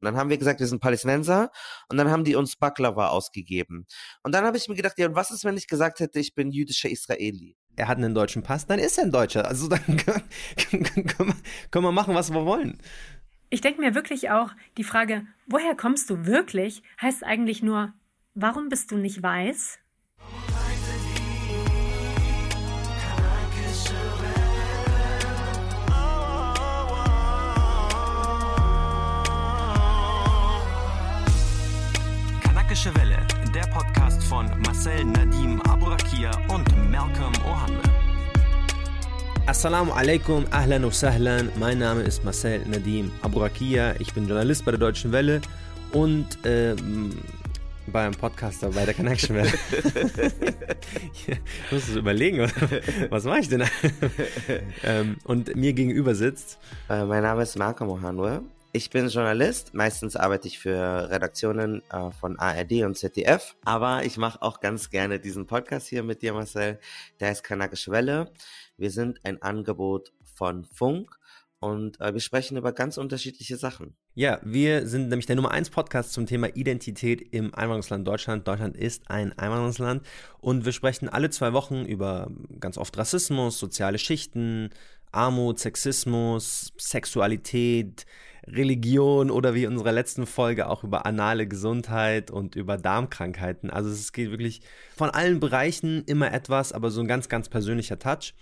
Und dann haben wir gesagt, wir sind Palästinenser und dann haben die uns Baklava ausgegeben. Und dann habe ich mir gedacht, ja, und was ist, wenn ich gesagt hätte, ich bin jüdischer Israeli? Er hat einen deutschen Pass, dann ist er ein Deutscher. Also dann können, können, können wir machen, was wir wollen. Ich denke mir wirklich auch, die Frage, woher kommst du wirklich, heißt eigentlich nur, warum bist du nicht weiß? Von Marcel Nadim Aburakia und Malcolm Ohanwe. Assalamu alaikum, ahlan wa sahlan. Mein Name ist Marcel Nadim Aburakia. Ich bin Journalist bei der Deutschen Welle und ähm, beim Podcaster bei der Connection Welle. ich muss es überlegen, was mache ich denn? ähm, und mir gegenüber sitzt. Äh, mein Name ist Marco Mohanwe. Ich bin Journalist. Meistens arbeite ich für Redaktionen äh, von ARD und ZDF. Aber ich mache auch ganz gerne diesen Podcast hier mit dir, Marcel. Der heißt Kanakische Welle. Wir sind ein Angebot von Funk und äh, wir sprechen über ganz unterschiedliche Sachen. Ja, wir sind nämlich der Nummer 1 Podcast zum Thema Identität im Einwanderungsland Deutschland. Deutschland ist ein Einwanderungsland und wir sprechen alle zwei Wochen über ganz oft Rassismus, soziale Schichten, Armut, Sexismus, Sexualität, Religion oder wie in unserer letzten Folge auch über anale Gesundheit und über Darmkrankheiten. Also es geht wirklich von allen Bereichen immer etwas, aber so ein ganz, ganz persönlicher Touch.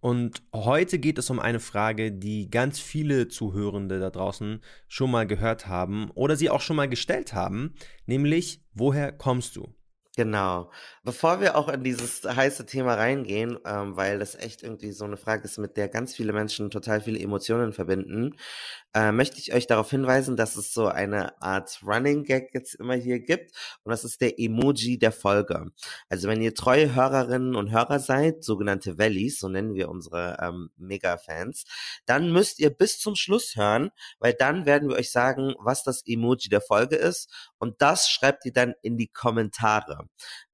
Und heute geht es um eine Frage, die ganz viele Zuhörende da draußen schon mal gehört haben oder sie auch schon mal gestellt haben, nämlich, woher kommst du? Genau. Bevor wir auch in dieses heiße Thema reingehen, ähm, weil das echt irgendwie so eine Frage ist, mit der ganz viele Menschen total viele Emotionen verbinden, äh, möchte ich euch darauf hinweisen, dass es so eine Art Running Gag jetzt immer hier gibt und das ist der Emoji der Folge. Also wenn ihr treue Hörerinnen und Hörer seid, sogenannte Valleys, so nennen wir unsere ähm, Mega-Fans, dann müsst ihr bis zum Schluss hören, weil dann werden wir euch sagen, was das Emoji der Folge ist und das schreibt ihr dann in die Kommentare.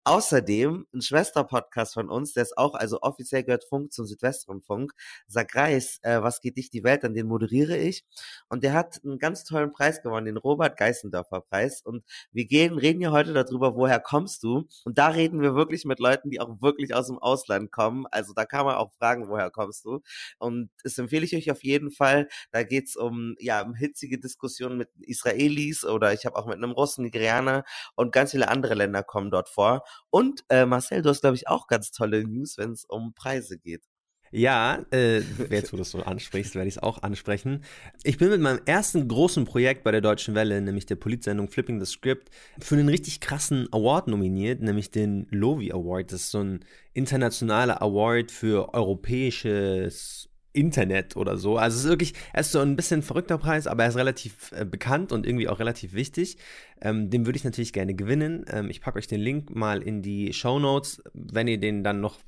Außerdem ein Schwesterpodcast von uns, der ist auch, also offiziell gehört Funk zum Südwestrundfunk. Sag Reis, äh, was geht dich die Welt an, den moderiere ich. Und der hat einen ganz tollen Preis gewonnen, den Robert Geißendorfer Preis. Und wir gehen, reden ja heute darüber, woher kommst du? Und da reden wir wirklich mit Leuten, die auch wirklich aus dem Ausland kommen. Also da kann man auch fragen, woher kommst du? Und das empfehle ich euch auf jeden Fall. Da geht's um, ja, um hitzige Diskussionen mit Israelis oder ich habe auch mit einem Russen, Nigerianer und ganz viele andere Länder kommen dort vor. Und äh, Marcel, du hast, glaube ich, auch ganz tolle News, wenn es um Preise geht. Ja, äh, jetzt wo du das so ansprichst, werde ich es auch ansprechen. Ich bin mit meinem ersten großen Projekt bei der Deutschen Welle, nämlich der Politsendung Flipping the Script, für einen richtig krassen Award nominiert, nämlich den Lovi Award. Das ist so ein internationaler Award für europäisches Internet oder so. Also es ist wirklich, er ist so ein bisschen verrückter Preis, aber er ist relativ äh, bekannt und irgendwie auch relativ wichtig. Ähm, den würde ich natürlich gerne gewinnen. Ähm, ich packe euch den Link mal in die Show Notes. Wenn ihr den dann noch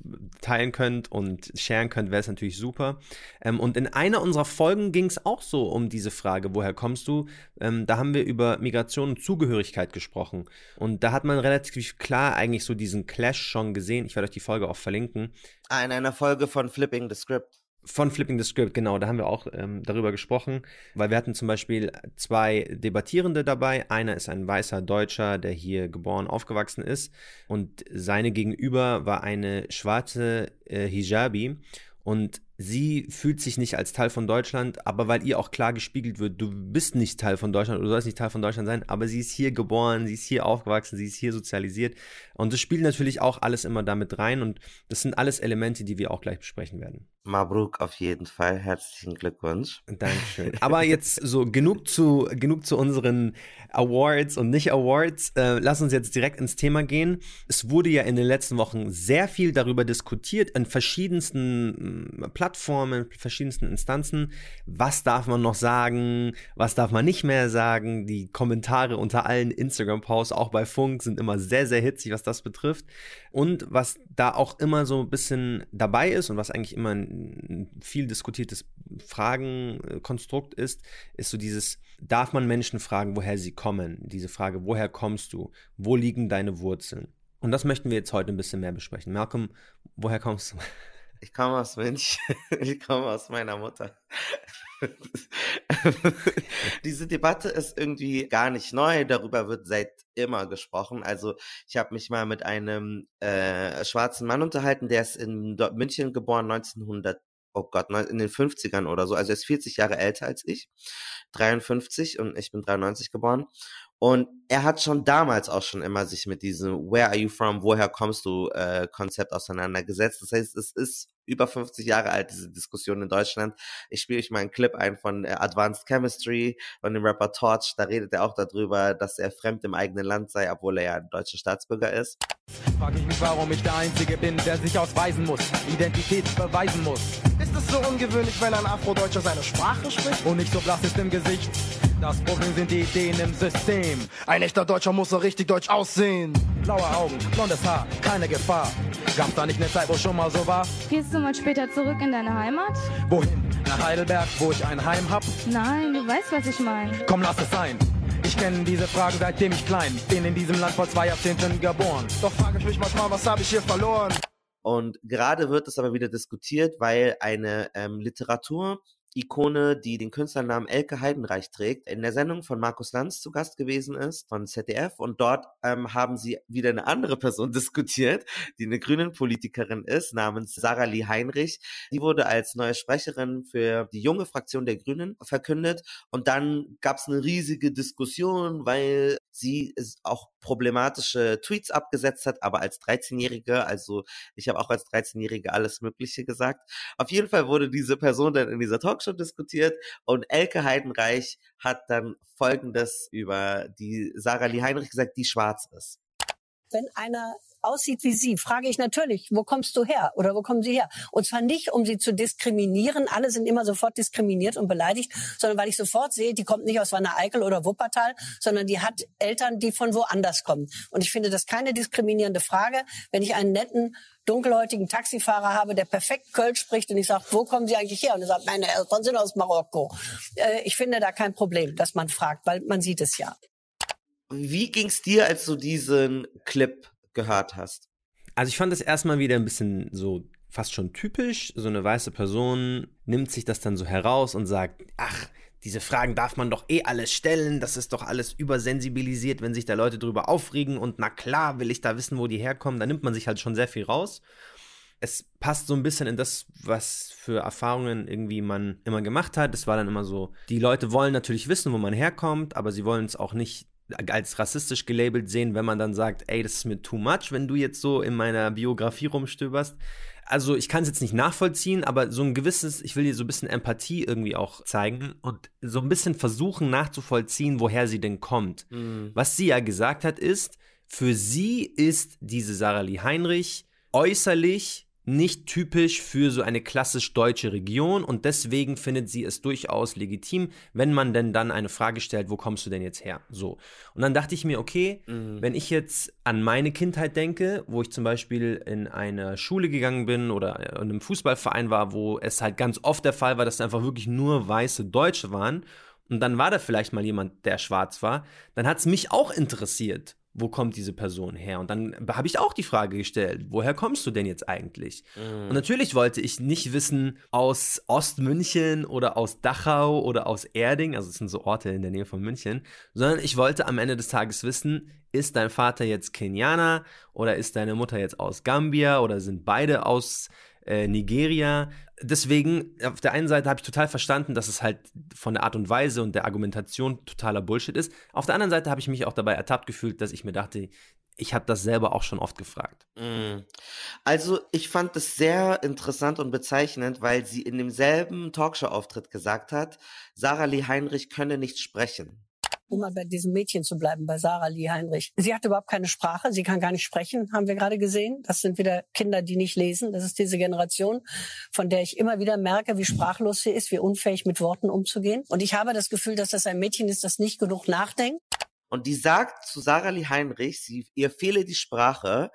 teilen könnt und sharen könnt, wäre es natürlich super. Ähm, und in einer unserer Folgen ging es auch so um diese Frage, woher kommst du? Ähm, da haben wir über Migration und Zugehörigkeit gesprochen. Und da hat man relativ klar eigentlich so diesen Clash schon gesehen. Ich werde euch die Folge auch verlinken. Ah, in einer Folge von Flipping the Script. Von Flipping the Script, genau, da haben wir auch ähm, darüber gesprochen, weil wir hatten zum Beispiel zwei Debattierende dabei. Einer ist ein weißer Deutscher, der hier geboren, aufgewachsen ist und seine Gegenüber war eine schwarze äh, Hijabi und sie fühlt sich nicht als Teil von Deutschland, aber weil ihr auch klar gespiegelt wird, du bist nicht Teil von Deutschland du sollst nicht Teil von Deutschland sein, aber sie ist hier geboren, sie ist hier aufgewachsen, sie ist hier sozialisiert und das spielt natürlich auch alles immer damit rein und das sind alles Elemente, die wir auch gleich besprechen werden. Mabruk auf jeden Fall, herzlichen Glückwunsch. Dankeschön. Aber jetzt so genug zu genug zu unseren Awards und nicht Awards. Äh, lass uns jetzt direkt ins Thema gehen. Es wurde ja in den letzten Wochen sehr viel darüber diskutiert in verschiedensten Plattformen Plattformen, verschiedensten Instanzen. Was darf man noch sagen? Was darf man nicht mehr sagen? Die Kommentare unter allen Instagram-Posts, auch bei Funk, sind immer sehr, sehr hitzig, was das betrifft. Und was da auch immer so ein bisschen dabei ist und was eigentlich immer ein viel diskutiertes Fragenkonstrukt ist, ist so dieses, darf man Menschen fragen, woher sie kommen? Diese Frage, woher kommst du? Wo liegen deine Wurzeln? Und das möchten wir jetzt heute ein bisschen mehr besprechen. Malcolm, woher kommst du? Ich komme aus München. Ich komme aus meiner Mutter. Diese Debatte ist irgendwie gar nicht neu, darüber wird seit immer gesprochen. Also ich habe mich mal mit einem äh, schwarzen Mann unterhalten, der ist in München geboren, 1900 oh Gott, in den 50ern oder so. Also er ist 40 Jahre älter als ich, 53 und ich bin 93 geboren. Und er hat schon damals auch schon immer sich mit diesem Where are you from, woher kommst du äh, Konzept auseinandergesetzt. Das heißt, es ist über 50 Jahre alt, diese Diskussion in Deutschland. Ich spiele euch mal einen Clip ein von äh, Advanced Chemistry und dem Rapper Torch. Da redet er auch darüber, dass er fremd im eigenen Land sei, obwohl er ja ein deutscher Staatsbürger ist. Frag ich mich, warum ich der Einzige bin, der sich ausweisen muss, Identität beweisen muss. Ist es so ungewöhnlich, wenn ein Afrodeutscher seine Sprache spricht? Und nicht so blass ist im Gesicht. Das Problem sind die Ideen im System. Ein echter Deutscher muss so richtig deutsch aussehen. Blaue Augen, blondes Haar, keine Gefahr. Gab's da nicht eine Zeit, wo schon mal so war? Gehst du mal später zurück in deine Heimat? Wohin? Nach Heidelberg, wo ich ein Heim hab? Nein, du weißt, was ich meine. Komm, lass es sein. Ich kenne diese Frage seitdem ich klein bin in diesem Land vor zwei Jahrzehnten geboren. Doch frage ich mich manchmal, was habe ich hier verloren? Und gerade wird es aber wieder diskutiert, weil eine ähm, Literatur Ikone, die den Künstlernamen Elke Heidenreich trägt, in der Sendung von Markus Lanz zu Gast gewesen ist, von ZDF. Und dort ähm, haben sie wieder eine andere Person diskutiert, die eine Grünen-Politikerin ist, namens Sarah Lee Heinrich. Die wurde als neue Sprecherin für die junge Fraktion der Grünen verkündet. Und dann gab es eine riesige Diskussion, weil sie auch problematische Tweets abgesetzt hat, aber als 13-Jährige, also ich habe auch als 13-Jährige alles Mögliche gesagt. Auf jeden Fall wurde diese Person dann in dieser Talkshow diskutiert und Elke Heidenreich hat dann Folgendes über die Sarah Lee Heinrich gesagt, die schwarz ist. Wenn einer aussieht wie Sie, frage ich natürlich, wo kommst du her oder wo kommen Sie her? Und zwar nicht, um Sie zu diskriminieren. Alle sind immer sofort diskriminiert und beleidigt, sondern weil ich sofort sehe, die kommt nicht aus Wanne Eickel oder Wuppertal, sondern die hat Eltern, die von woanders kommen. Und ich finde das keine diskriminierende Frage, wenn ich einen netten dunkelhäutigen Taxifahrer habe, der perfekt Kölsch spricht und ich sage, wo kommen Sie eigentlich her? Und er sagt, meine Eltern sind aus Marokko. Äh, ich finde da kein Problem, dass man fragt, weil man sieht es ja. Wie ging's dir, als du diesen Clip gehört hast? Also ich fand das erstmal wieder ein bisschen so fast schon typisch. So eine weiße Person nimmt sich das dann so heraus und sagt, ach, diese Fragen darf man doch eh alles stellen, das ist doch alles übersensibilisiert, wenn sich da Leute drüber aufregen und na klar will ich da wissen, wo die herkommen, da nimmt man sich halt schon sehr viel raus. Es passt so ein bisschen in das, was für Erfahrungen irgendwie man immer gemacht hat. Es war dann immer so, die Leute wollen natürlich wissen, wo man herkommt, aber sie wollen es auch nicht als rassistisch gelabelt sehen, wenn man dann sagt, ey, das ist mir too much, wenn du jetzt so in meiner Biografie rumstöberst. Also ich kann es jetzt nicht nachvollziehen, aber so ein gewisses, ich will dir so ein bisschen Empathie irgendwie auch zeigen und so ein bisschen versuchen nachzuvollziehen, woher sie denn kommt. Mhm. Was sie ja gesagt hat, ist, für sie ist diese Sarah Lee Heinrich äußerlich nicht typisch für so eine klassisch deutsche Region und deswegen findet sie es durchaus legitim, wenn man denn dann eine Frage stellt, wo kommst du denn jetzt her? So. Und dann dachte ich mir, okay, mhm. wenn ich jetzt an meine Kindheit denke, wo ich zum Beispiel in eine Schule gegangen bin oder in einem Fußballverein war, wo es halt ganz oft der Fall war, dass da einfach wirklich nur weiße Deutsche waren und dann war da vielleicht mal jemand, der schwarz war, dann hat es mich auch interessiert wo kommt diese Person her? Und dann habe ich auch die Frage gestellt, woher kommst du denn jetzt eigentlich? Mhm. Und natürlich wollte ich nicht wissen aus Ostmünchen oder aus Dachau oder aus Erding, also es sind so Orte in der Nähe von München, sondern ich wollte am Ende des Tages wissen, ist dein Vater jetzt Kenianer oder ist deine Mutter jetzt aus Gambia oder sind beide aus äh, Nigeria. Deswegen, auf der einen Seite habe ich total verstanden, dass es halt von der Art und Weise und der Argumentation totaler Bullshit ist. Auf der anderen Seite habe ich mich auch dabei ertappt gefühlt, dass ich mir dachte, ich habe das selber auch schon oft gefragt. Mm. Also ich fand es sehr interessant und bezeichnend, weil sie in demselben Talkshow-Auftritt gesagt hat, Sarah Lee Heinrich könne nicht sprechen um mal bei diesem Mädchen zu bleiben, bei Sarah Lee Heinrich. Sie hat überhaupt keine Sprache, sie kann gar nicht sprechen, haben wir gerade gesehen. Das sind wieder Kinder, die nicht lesen. Das ist diese Generation, von der ich immer wieder merke, wie sprachlos sie ist, wie unfähig mit Worten umzugehen. Und ich habe das Gefühl, dass das ein Mädchen ist, das nicht genug nachdenkt. Und die sagt zu Sarah Lee Heinrich, sie, ihr fehle die Sprache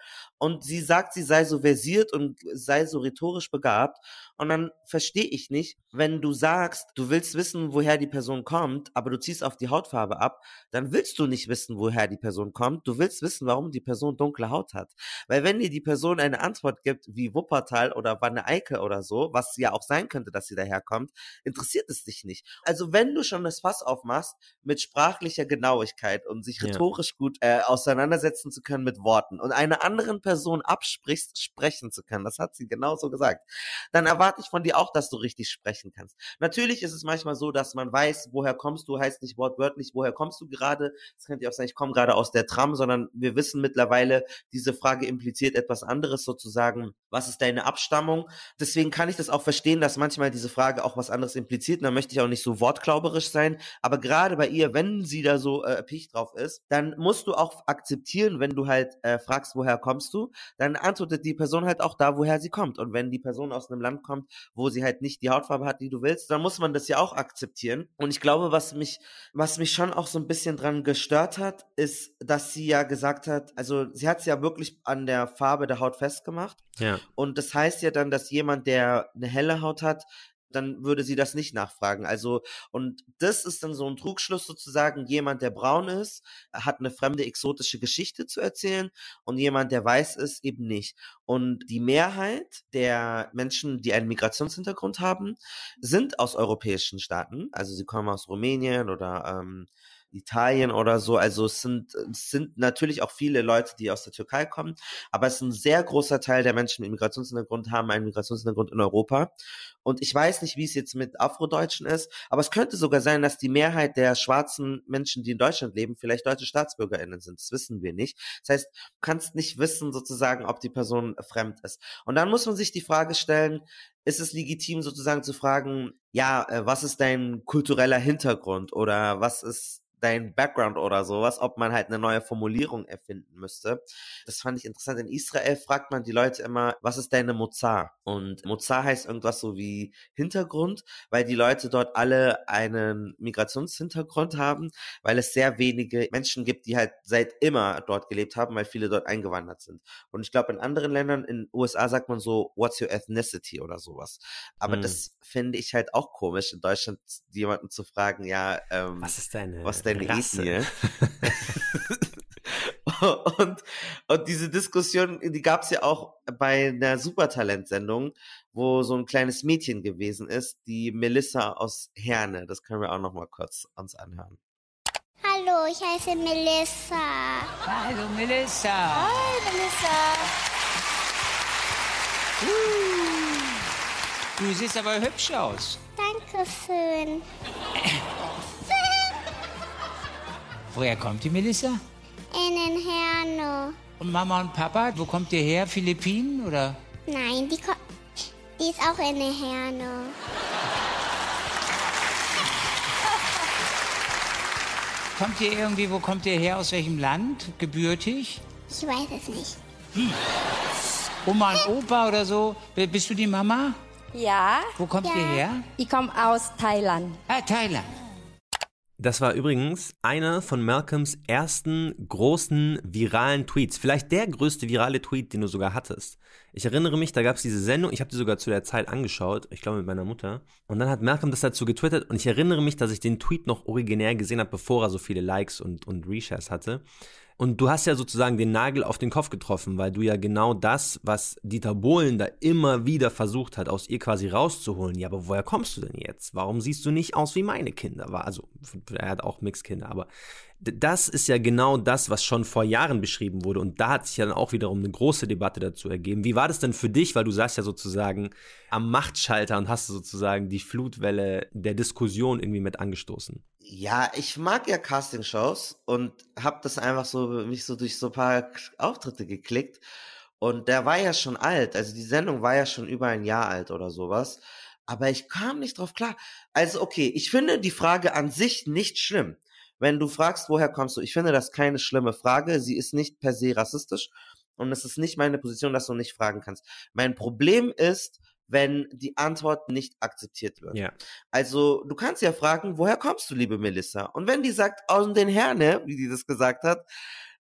und sie sagt, sie sei so versiert und sei so rhetorisch begabt. Und dann verstehe ich nicht, wenn du sagst, du willst wissen, woher die Person kommt, aber du ziehst auf die Hautfarbe ab, dann willst du nicht wissen, woher die Person kommt. Du willst wissen, warum die Person dunkle Haut hat. Weil wenn dir die Person eine Antwort gibt, wie Wuppertal oder Wanne Eickel oder so, was ja auch sein könnte, dass sie daherkommt, interessiert es dich nicht. Also wenn du schon das Fass aufmachst mit sprachlicher Genauigkeit und sich Ja. rhetorisch gut äh, auseinandersetzen zu können mit Worten und einer anderen Person absprichst, sprechen zu können, das hat sie genauso gesagt, dann erwarte ich von dir auch, dass du richtig sprechen kannst. Natürlich ist es manchmal so, dass man weiß, woher kommst du, heißt nicht wortwörtlich, woher kommst du gerade. Es könnte ja auch sein, ich komme gerade aus der Tram, sondern wir wissen mittlerweile, diese Frage impliziert etwas anderes sozusagen. Was ist deine Abstammung? Deswegen kann ich das auch verstehen, dass manchmal diese Frage auch was anderes impliziert. Und da möchte ich auch nicht so wortklauberisch sein. Aber gerade bei ihr, wenn sie da so äh, picht drauf ist, dann musst du auch akzeptieren, wenn du halt äh, fragst, woher kommst du, dann antwortet die Person halt auch da, woher sie kommt. Und wenn die Person aus einem Land kommt, wo sie halt nicht die Hautfarbe hat, die du willst, dann muss man das ja auch akzeptieren. Und ich glaube, was mich, was mich schon auch so ein bisschen dran gestört hat, ist, dass sie ja gesagt hat, also sie hat es ja wirklich an der Farbe der Haut festgemacht. Ja. Und das heißt ja dann, dass jemand, der eine helle Haut hat, dann würde sie das nicht nachfragen. Also, und das ist dann so ein Trugschluss sozusagen. Jemand, der braun ist, hat eine fremde exotische Geschichte zu erzählen und jemand, der weiß ist, eben nicht. Und die Mehrheit der Menschen, die einen Migrationshintergrund haben, sind aus europäischen Staaten. Also sie kommen aus Rumänien oder ähm, Italien oder so. Also es sind, es sind natürlich auch viele Leute, die aus der Türkei kommen, aber es ist ein sehr großer Teil der Menschen mit Migrationshintergrund haben einen Migrationshintergrund in Europa. Und ich weiß nicht, wie es jetzt mit Afrodeutschen ist, aber es könnte sogar sein, dass die Mehrheit der schwarzen Menschen, die in Deutschland leben, vielleicht deutsche StaatsbürgerInnen sind. Das wissen wir nicht. Das heißt, du kannst nicht wissen sozusagen, ob die Person fremd ist. Und dann muss man sich die Frage stellen, ist es legitim sozusagen zu fragen, ja, äh, was ist dein kultureller Hintergrund oder was ist dein Background oder sowas, ob man halt eine neue Formulierung erfinden müsste. Das fand ich interessant. In Israel fragt man die Leute immer, was ist deine Mozar? Und Mozar heißt irgendwas so wie Hintergrund, weil die Leute dort alle einen Migrationshintergrund haben, weil es sehr wenige Menschen gibt, die halt seit immer dort gelebt haben, weil viele dort eingewandert sind. Und ich glaube, in anderen Ländern, in den USA sagt man so, what's your ethnicity oder sowas. Aber Hm. das finde ich halt auch komisch, in Deutschland jemanden zu fragen, ja, ähm, Was ist deine, was ist deine Rasse? Ethnie? und, und diese Diskussion, die gab es ja auch bei einer Supertalent-Sendung, wo so ein kleines Mädchen gewesen ist, die Melissa aus Herne. Das können wir auch noch mal kurz uns anhören. Hallo, ich heiße Melissa. Hallo Melissa. Hi, Melissa. Du siehst aber hübsch aus. Dankeschön. Woher kommt die Melissa? In den Herne. Und Mama und Papa, wo kommt ihr her? Philippinen oder? Nein, die, ko- die ist auch in den Herne. Kommt ihr irgendwie, wo kommt ihr her? Aus welchem Land? Gebürtig? Ich weiß es nicht. Oma und Opa oder so? Bist du die Mama? Ja. Wo kommt Ja. ihr her? Ich komme aus Thailand. Ah, Thailand. Das war übrigens einer von Malcolms ersten großen viralen Tweets. Vielleicht der größte virale Tweet, den du sogar hattest. Ich erinnere mich, da gab es diese Sendung, ich habe die sogar zu der Zeit angeschaut, ich glaube mit meiner Mutter. Und dann hat Malcolm das dazu getwittert und ich erinnere mich, dass ich den Tweet noch originär gesehen habe, bevor er so viele Likes und, und Reshares hatte. Und du hast ja sozusagen den Nagel auf den Kopf getroffen, weil du ja genau das, was Dieter Bohlen da immer wieder versucht hat, aus ihr quasi rauszuholen. Ja, aber woher kommst du denn jetzt? Warum siehst du nicht aus wie meine Kinder? Also, er hat auch Mixkinder, aber das ist ja genau das, was schon vor Jahren beschrieben wurde. Und da hat sich ja dann auch wiederum eine große Debatte dazu ergeben. Wie war das denn für dich? Weil du saßt ja sozusagen am Machtschalter und hast sozusagen die Flutwelle der Diskussion irgendwie mit angestoßen. Ja, ich mag ja Castingshows und hab das einfach so mich so durch so ein paar Auftritte geklickt und der war ja schon alt, also die Sendung war ja schon über ein Jahr alt oder sowas, aber ich kam nicht drauf klar. Also okay, ich finde die Frage an sich nicht schlimm. Wenn du fragst, woher kommst du? Ich finde das keine schlimme Frage, sie ist nicht per se rassistisch und es ist nicht meine Position, dass du nicht fragen kannst. Mein Problem ist, wenn die Antwort nicht akzeptiert wird. Ja. Also, du kannst ja fragen, woher kommst du, liebe Melissa? Und wenn die sagt, aus den Herne, wie die das gesagt hat,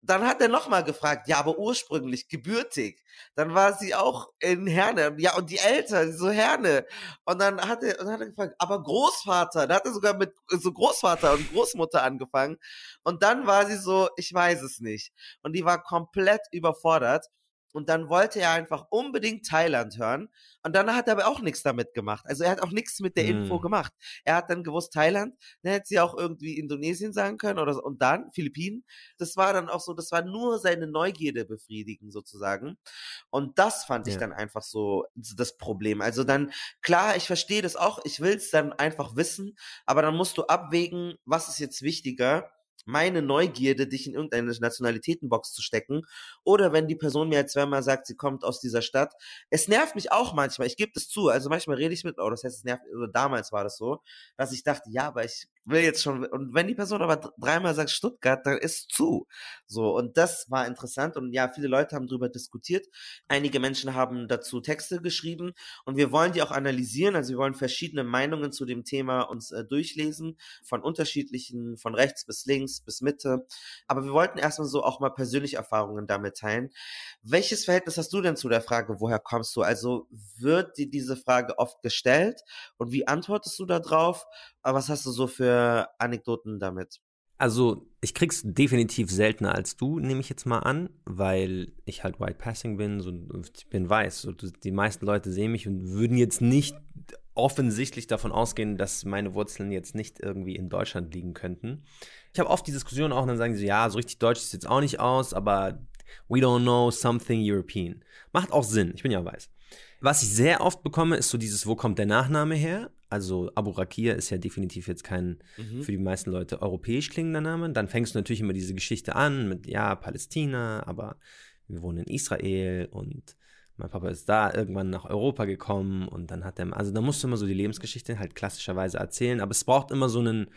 dann hat er nochmal gefragt, ja, aber ursprünglich, gebürtig. Dann war sie auch in Herne. Ja, und die Eltern, so Herne. Und dann hat er, dann hat er gefragt, aber Großvater. Da hat er sogar mit so Großvater und Großmutter angefangen. Und dann war sie so, ich weiß es nicht. Und die war komplett überfordert. Und dann wollte er einfach unbedingt Thailand hören. Und dann hat er aber auch nichts damit gemacht. Also er hat auch nichts mit der Info Hm. gemacht. Er hat dann gewusst Thailand, dann hätte sie auch irgendwie Indonesien sagen können oder so. Und dann Philippinen. Das war dann auch so, das war nur seine Neugierde befriedigen sozusagen. Und das fand ich Ja. dann einfach so das Problem. Also dann, klar, ich verstehe das auch. Ich will es dann einfach wissen. Aber dann musst du abwägen, was ist jetzt wichtiger meine Neugierde, dich in irgendeine Nationalitätenbox zu stecken. Oder wenn die Person mir jetzt zweimal sagt, sie kommt aus dieser Stadt. Es nervt mich auch manchmal, ich gebe das zu. Also manchmal rede ich mit, oh, das heißt, es nervt, oder damals war das so, dass ich dachte, ja, aber ich will jetzt schon, und wenn die Person aber dreimal sagt Stuttgart, dann ist zu. So, und das war interessant. Und ja, viele Leute haben darüber diskutiert. Einige Menschen haben dazu Texte geschrieben und wir wollen die auch analysieren. Also wir wollen verschiedene Meinungen zu dem Thema uns äh, durchlesen, von unterschiedlichen, von rechts bis links bis Mitte. Aber wir wollten erstmal so auch mal persönliche Erfahrungen damit teilen. Welches Verhältnis hast du denn zu der Frage, woher kommst du? Also wird dir diese Frage oft gestellt und wie antwortest du darauf? Aber was hast du so für Anekdoten damit? Also, ich krieg's definitiv seltener als du, nehme ich jetzt mal an, weil ich halt White Passing bin, so, ich bin weiß. So, die meisten Leute sehen mich und würden jetzt nicht offensichtlich davon ausgehen, dass meine Wurzeln jetzt nicht irgendwie in Deutschland liegen könnten. Ich habe oft die Diskussion auch, und dann sagen sie, ja, so richtig deutsch sieht jetzt auch nicht aus, aber we don't know something European. Macht auch Sinn, ich bin ja weiß. Was ich sehr oft bekomme, ist so dieses, wo kommt der Nachname her? Also Abu Rakia ist ja definitiv jetzt kein Mhm. für die meisten Leute europäisch klingender Name. Dann fängst du natürlich immer diese Geschichte an mit, ja, Palästina, aber wir wohnen in Israel und mein Papa ist da irgendwann nach Europa gekommen und dann hat er, also da musst du immer so die Lebensgeschichte halt klassischerweise erzählen, aber es braucht immer so einen,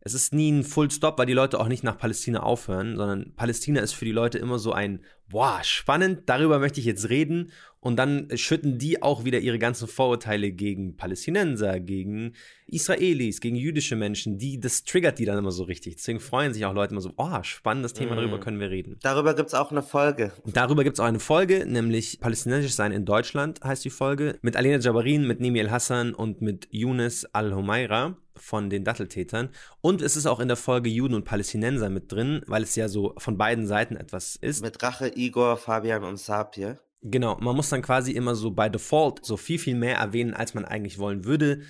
es ist nie ein Full Stop, weil die Leute auch nicht nach Palästina aufhören, sondern Palästina ist für die Leute immer so ein, boah, spannend, darüber möchte ich jetzt reden. Und dann schütten die auch wieder ihre ganzen Vorurteile gegen Palästinenser, gegen Israelis, gegen jüdische Menschen, die, das triggert die dann immer so richtig. Deswegen freuen sich auch Leute immer so, oh, spannendes Thema, darüber Mhm. können wir reden. Darüber gibt's auch eine Folge. Und darüber gibt es auch eine Folge, nämlich Palästinensisch sein in Deutschland heißt die Folge, mit Alena Jabarin, mit Nimi El Hassan und mit Yunus Al-Humaira von den Datteltätern. Und es ist auch in der Folge Juden und Palästinenser mit drin, weil es ja so von beiden Seiten etwas ist. Mit Rache, Igor, Fabian und Sapir. Genau, man muss dann quasi immer so by default so viel, viel mehr erwähnen, als man eigentlich wollen würde.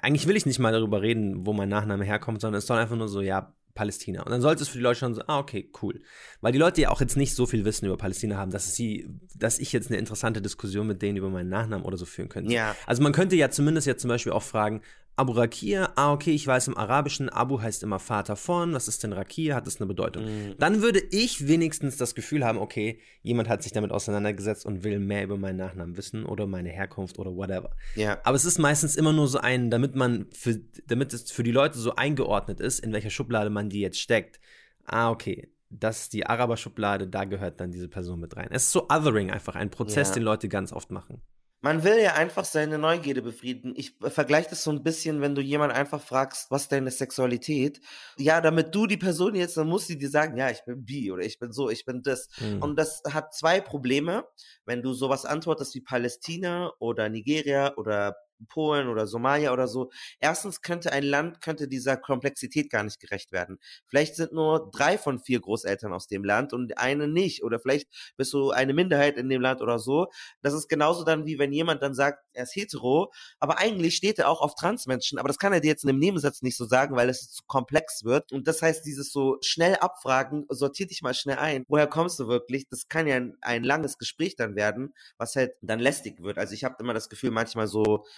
Eigentlich will ich nicht mal darüber reden, wo mein Nachname herkommt, sondern es soll einfach nur so, ja, Palästina. Und dann sollte es für die Leute schon so, ah, okay, cool. Weil die Leute ja auch jetzt nicht so viel Wissen über Palästina haben, dass sie, dass ich jetzt eine interessante Diskussion mit denen über meinen Nachnamen oder so führen könnte. Ja. Also man könnte ja zumindest jetzt zum Beispiel auch fragen, Abu Rakir, ah, okay, ich weiß im Arabischen, Abu heißt immer Vater von, was ist denn Rakir, hat das eine Bedeutung? Dann würde ich wenigstens das Gefühl haben, okay, jemand hat sich damit auseinandergesetzt und will mehr über meinen Nachnamen wissen oder meine Herkunft oder whatever. Ja. Aber es ist meistens immer nur so ein, damit man, für, damit es für die Leute so eingeordnet ist, in welcher Schublade man die jetzt steckt. Ah, okay, das ist die Araber-Schublade, da gehört dann diese Person mit rein. Es ist so Othering einfach, ein Prozess, Ja. den Leute ganz oft machen. Man will ja einfach seine Neugierde befriedigen. Ich vergleiche das so ein bisschen, wenn du jemand einfach fragst, was deine Sexualität? Ja, damit du die Person jetzt, dann muss sie dir sagen, ja, ich bin bi oder ich bin so, ich bin das. Mhm. Und das hat zwei Probleme, wenn du sowas antwortest wie Palästina oder Nigeria oder Polen oder Somalia oder so. Erstens könnte ein Land, könnte dieser Komplexität gar nicht gerecht werden. Vielleicht sind nur drei von vier Großeltern aus dem Land und eine nicht. Oder vielleicht bist du eine Minderheit in dem Land oder so. Das ist genauso dann, wie wenn jemand dann sagt, er ist hetero, aber eigentlich steht er auch auf Transmenschen. Aber das kann er dir jetzt in einem Nebensatz nicht so sagen, weil es zu komplex wird. Und das heißt, dieses so schnell abfragen, sortier dich mal schnell ein. Woher kommst du wirklich? Das kann ja ein, ein langes Gespräch dann werden, was halt dann lästig wird. Also ich habe immer das Gefühl, manchmal so,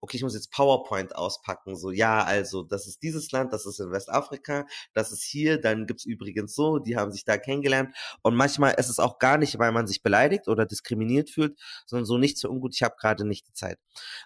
okay, ich muss jetzt PowerPoint auspacken. So, ja, also das ist dieses Land, das ist in Westafrika, das ist hier, dann gibt's übrigens so, die haben sich da kennengelernt. Und manchmal ist es auch gar nicht, weil man sich beleidigt oder diskriminiert fühlt, sondern so nicht so ungut, ich habe gerade nicht die Zeit.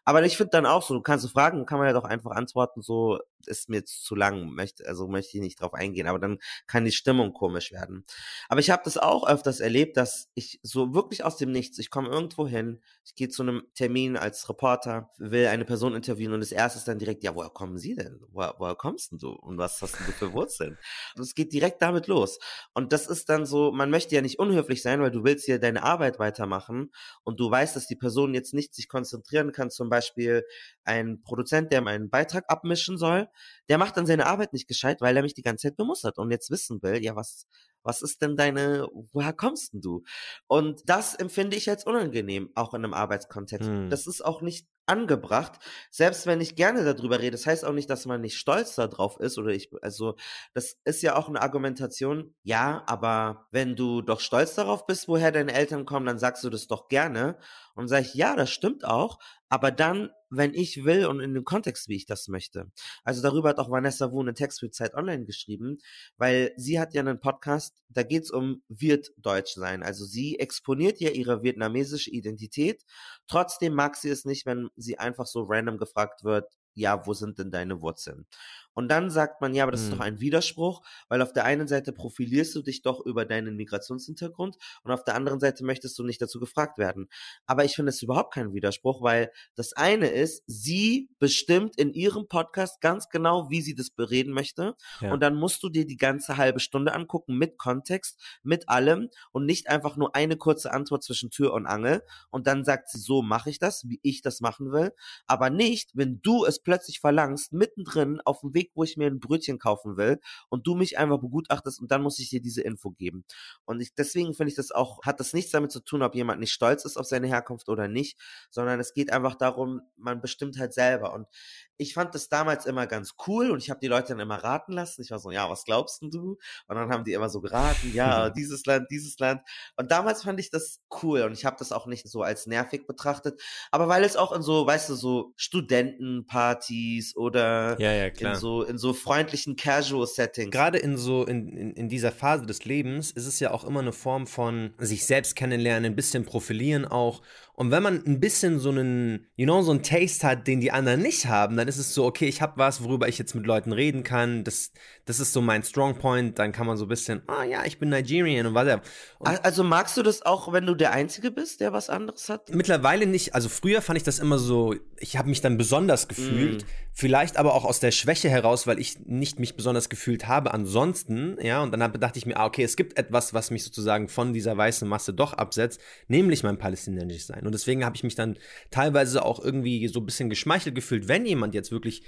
Aber ich finde dann auch so, du kannst du fragen, kann man ja doch einfach antworten, so ist mir jetzt zu lang, möchte, also möchte ich nicht drauf eingehen, aber dann kann die Stimmung komisch werden. Aber ich habe das auch öfters erlebt, dass ich so wirklich aus dem Nichts, ich komme irgendwo hin, ich gehe zu einem Termin als Reporter, will eine eine Person interviewen und das erste ist dann direkt, ja, woher kommen Sie denn? Woher, woher kommst denn du? Und was hast denn du für Wurzeln? Es geht direkt damit los. Und das ist dann so, man möchte ja nicht unhöflich sein, weil du willst ja deine Arbeit weitermachen und du weißt, dass die Person jetzt nicht sich konzentrieren kann, zum Beispiel ein Produzent, der einen Beitrag abmischen soll, der macht dann seine Arbeit nicht gescheit, weil er mich die ganze Zeit bemustert und jetzt wissen will, ja, was, was ist denn deine, woher kommst denn du? Und das empfinde ich als unangenehm, auch in einem Arbeitskontext. Hm. Das ist auch nicht angebracht, selbst wenn ich gerne darüber rede. Das heißt auch nicht, dass man nicht stolz darauf ist oder ich, also das ist ja auch eine Argumentation. Ja, aber wenn du doch stolz darauf bist, woher deine Eltern kommen, dann sagst du das doch gerne. Und sage ich, ja, das stimmt auch, aber dann, wenn ich will und in dem Kontext, wie ich das möchte. Also darüber hat auch Vanessa Wu einen Text für Zeit Online geschrieben, weil sie hat ja einen Podcast, da geht's um wird Deutsch sein. Also sie exponiert ja ihre vietnamesische Identität. Trotzdem mag sie es nicht, wenn sie einfach so random gefragt wird, ja, wo sind denn deine Wurzeln? Und dann sagt man, ja, aber das ist doch Hm. ein Widerspruch, weil auf der einen Seite profilierst du dich doch über deinen Migrationshintergrund und auf der anderen Seite möchtest du nicht dazu gefragt werden. Aber ich finde es überhaupt kein Widerspruch, weil das eine ist, sie bestimmt in ihrem Podcast ganz genau, wie sie das bereden möchte. Ja. Und dann musst du dir die ganze halbe Stunde angucken mit Kontext, mit allem und nicht einfach nur eine kurze Antwort zwischen Tür und Angel. Und dann sagt sie, so mache ich das, wie ich das machen will. Aber nicht, wenn du es plötzlich verlangst, mittendrin auf dem Weg, wo ich mir ein Brötchen kaufen will und du mich einfach begutachtest und dann muss ich dir diese Info geben. Und ich, deswegen finde ich das auch, hat das nichts damit zu tun, ob jemand nicht stolz ist auf seine Herkunft oder nicht, sondern es geht einfach darum, man bestimmt halt selber. Und ich fand das damals immer ganz cool und ich habe die Leute dann immer raten lassen. Ich war so, ja, was glaubst denn du? Und dann haben die immer so geraten, ja, dieses Land, dieses Land. Und damals fand ich das cool und ich habe das auch nicht so als nervig betrachtet, aber weil es auch in so, weißt du, so Studentenpartys oder Ja, ja, in so in so freundlichen Casual Settings. Gerade in so, in, in, in dieser Phase des Lebens ist es ja auch immer eine Form von sich selbst kennenlernen, ein bisschen profilieren auch. Und wenn man ein bisschen so einen, you know, so einen Taste hat, den die anderen nicht haben, dann ist es so, okay, ich habe was, worüber ich jetzt mit Leuten reden kann. Das, das ist so mein Strong Point. Dann kann man so ein bisschen, ah ja, ich bin Nigerian und whatever. Und Al- Also magst du das auch, wenn du der Einzige bist, der was anderes hat? Mittlerweile nicht. Also früher fand ich das immer so, ich habe mich dann besonders gefühlt. Vielleicht aber auch aus der Schwäche heraus, weil ich nicht mich besonders gefühlt habe ansonsten. Ja, und dann dachte ich mir, ah, okay, es gibt etwas, was mich sozusagen von dieser weißen Masse doch absetzt, nämlich mein palästinensisch sein. Und deswegen habe ich mich dann teilweise auch irgendwie so ein bisschen geschmeichelt gefühlt, wenn jemand jetzt wirklich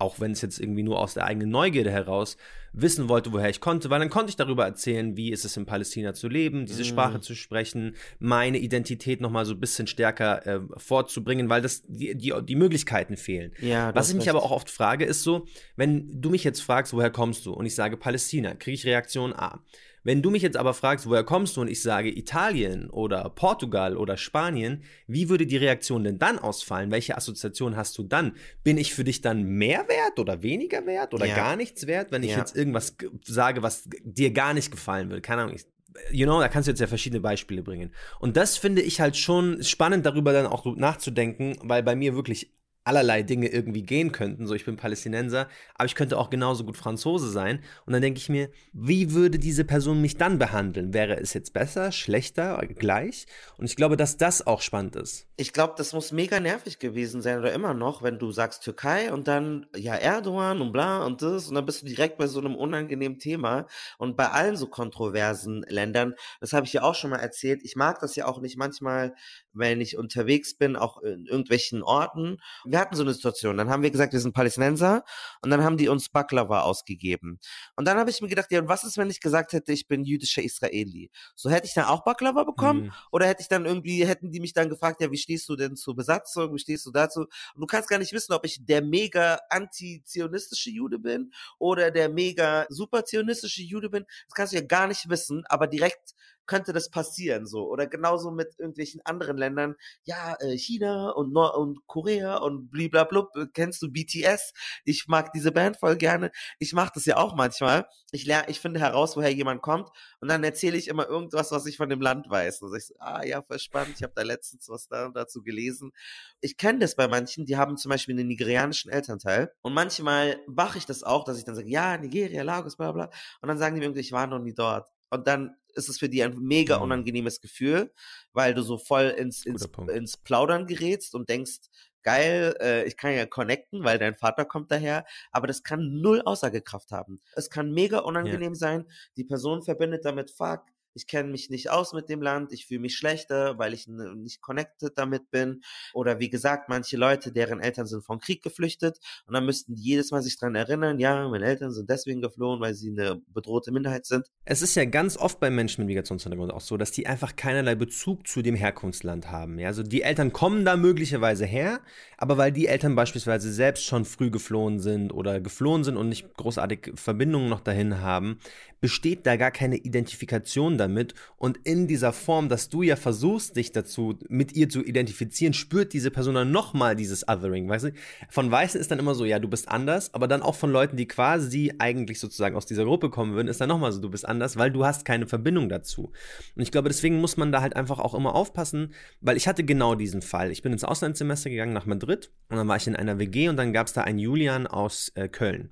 auch wenn es jetzt irgendwie nur aus der eigenen Neugierde heraus wissen wollte, woher ich konnte, weil dann konnte ich darüber erzählen, wie ist es in Palästina zu leben, diese Mhm. Sprache zu sprechen, meine Identität nochmal so ein bisschen stärker äh, vorzubringen, weil das die, die, die Möglichkeiten fehlen. Ja, Was ich mich aber auch oft frage, ist so, wenn du mich jetzt fragst, woher kommst du, und ich sage Palästina, kriege ich Reaktion A. Wenn du mich jetzt aber fragst, woher kommst du, und ich sage Italien oder Portugal oder Spanien, wie würde die Reaktion denn dann ausfallen? Welche Assoziation hast du dann? Bin ich für dich dann mehr wert oder weniger wert oder Ja. gar nichts wert, wenn ich Ja. jetzt irgendwas sage, was dir gar nicht gefallen würde? Keine Ahnung. Ich, You know, da kannst du jetzt ja verschiedene Beispiele bringen. Und das finde ich halt schon spannend, darüber dann auch nachzudenken, weil bei mir wirklich allerlei Dinge irgendwie gehen könnten. So, ich bin Palästinenser, aber ich könnte auch genauso gut Franzose sein. Und dann denke ich mir, wie würde diese Person mich dann behandeln? Wäre es jetzt besser, schlechter, gleich? Und ich glaube, dass das auch spannend ist. Ich glaube, das muss mega nervig gewesen sein oder immer noch, wenn du sagst Türkei und dann ja Erdogan und bla und das und dann bist du direkt bei so einem unangenehmen Thema und bei allen so kontroversen Ländern, das habe ich ja auch schon mal erzählt, ich mag das ja auch nicht manchmal, wenn ich unterwegs bin, auch in irgendwelchen Orten. Wir hatten so eine Situation, dann haben wir gesagt, wir sind Palästinenser und dann haben die uns Baklava ausgegeben. Und dann habe ich mir gedacht, ja, und was ist, wenn ich gesagt hätte, ich bin jüdischer Israeli? So hätte ich dann auch Baklava bekommen? Mhm. Oder hätte ich dann irgendwie, hätten die mich dann gefragt, ja, wie stehst du denn zur Besatzung, wie stehst du dazu? Und du kannst gar nicht wissen, ob ich der mega antizionistische Jude bin oder der mega superzionistische Jude bin. Das kannst du ja gar nicht wissen, aber direkt könnte das passieren so. Oder genauso mit irgendwelchen anderen Ländern. Ja, äh, China und, Nord und Korea und bliblablub. Äh, Kennst du BTS? Ich mag diese Band voll gerne. Ich mache das ja auch manchmal. Ich lerne, ich finde heraus, woher jemand kommt und dann erzähle ich immer irgendwas, was ich von dem Land weiß. Und sag ich so, ah ja, voll spannend. Ich habe da letztens was da dazu gelesen. Ich kenne das bei manchen, die haben zum Beispiel einen nigerianischen Elternteil und manchmal mache ich das auch, dass ich dann sage, ja, Nigeria, Lagos, bla bla. Und dann sagen die mir irgendwie, ich war noch nie dort. Und dann ist es für die ein mega Mhm. unangenehmes Gefühl, weil du so voll ins, ins, ins Plaudern gerätst und denkst, geil, äh, ich kann ja connecten, weil dein Vater kommt daher, aber das kann null Aussagekraft haben. Es kann mega unangenehm ja. sein, die Person verbindet damit, fuck, ich kenne mich nicht aus mit dem Land, ich fühle mich schlechter, weil ich nicht connected damit bin. Oder wie gesagt, manche Leute, deren Eltern sind vom Krieg geflüchtet und dann müssten die jedes Mal sich dran erinnern, ja, meine Eltern sind deswegen geflohen, weil sie eine bedrohte Minderheit sind. Es ist ja ganz oft bei Menschen mit Migrationshintergrund auch so, dass die einfach keinerlei Bezug zu dem Herkunftsland haben. Ja, also die Eltern kommen da möglicherweise her, aber weil die Eltern beispielsweise selbst schon früh geflohen sind oder geflohen sind und nicht großartig Verbindungen noch dahin haben, besteht da gar keine Identifikation damit. Und in dieser Form, dass du ja versuchst, dich dazu mit ihr zu identifizieren, spürt diese Person dann nochmal dieses Othering. Weißt du? Von Weißen ist dann immer so, ja, du bist anders, aber dann auch von Leuten, die quasi eigentlich sozusagen aus dieser Gruppe kommen würden, ist dann nochmal so, du bist anders, weil du hast keine Verbindung dazu. Und ich glaube, deswegen muss man da halt einfach auch immer aufpassen, weil ich hatte genau diesen Fall. Ich bin ins Auslandssemester gegangen nach Madrid und dann war ich in einer WG und dann gab es da einen Julian aus äh, Köln.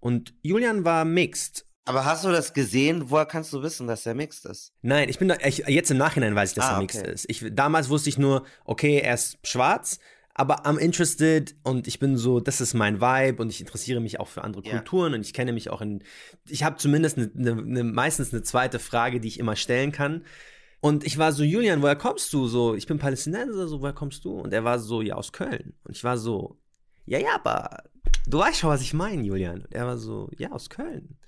Und Julian war mixed aber hast du das gesehen? Woher kannst du wissen, dass er mixed ist? Nein, ich bin da, ich, jetzt im Nachhinein weiß ich, dass ah, er mixed okay. ist. Ich, damals wusste ich nur, okay, er ist schwarz, aber I'm interested und ich bin so, das ist mein Vibe und ich interessiere mich auch für andere Kulturen yeah. und ich kenne mich auch in, ich habe zumindest eine, eine, meistens eine zweite Frage, die ich immer stellen kann. Und ich war so, Julian, woher kommst du? So, ich bin Palästinenser, so, woher kommst du? Und er war so, ja, aus Köln. Und ich war so, ja, ja, aber du weißt schon, was ich meine, Julian. Und er war so, ja, aus Köln.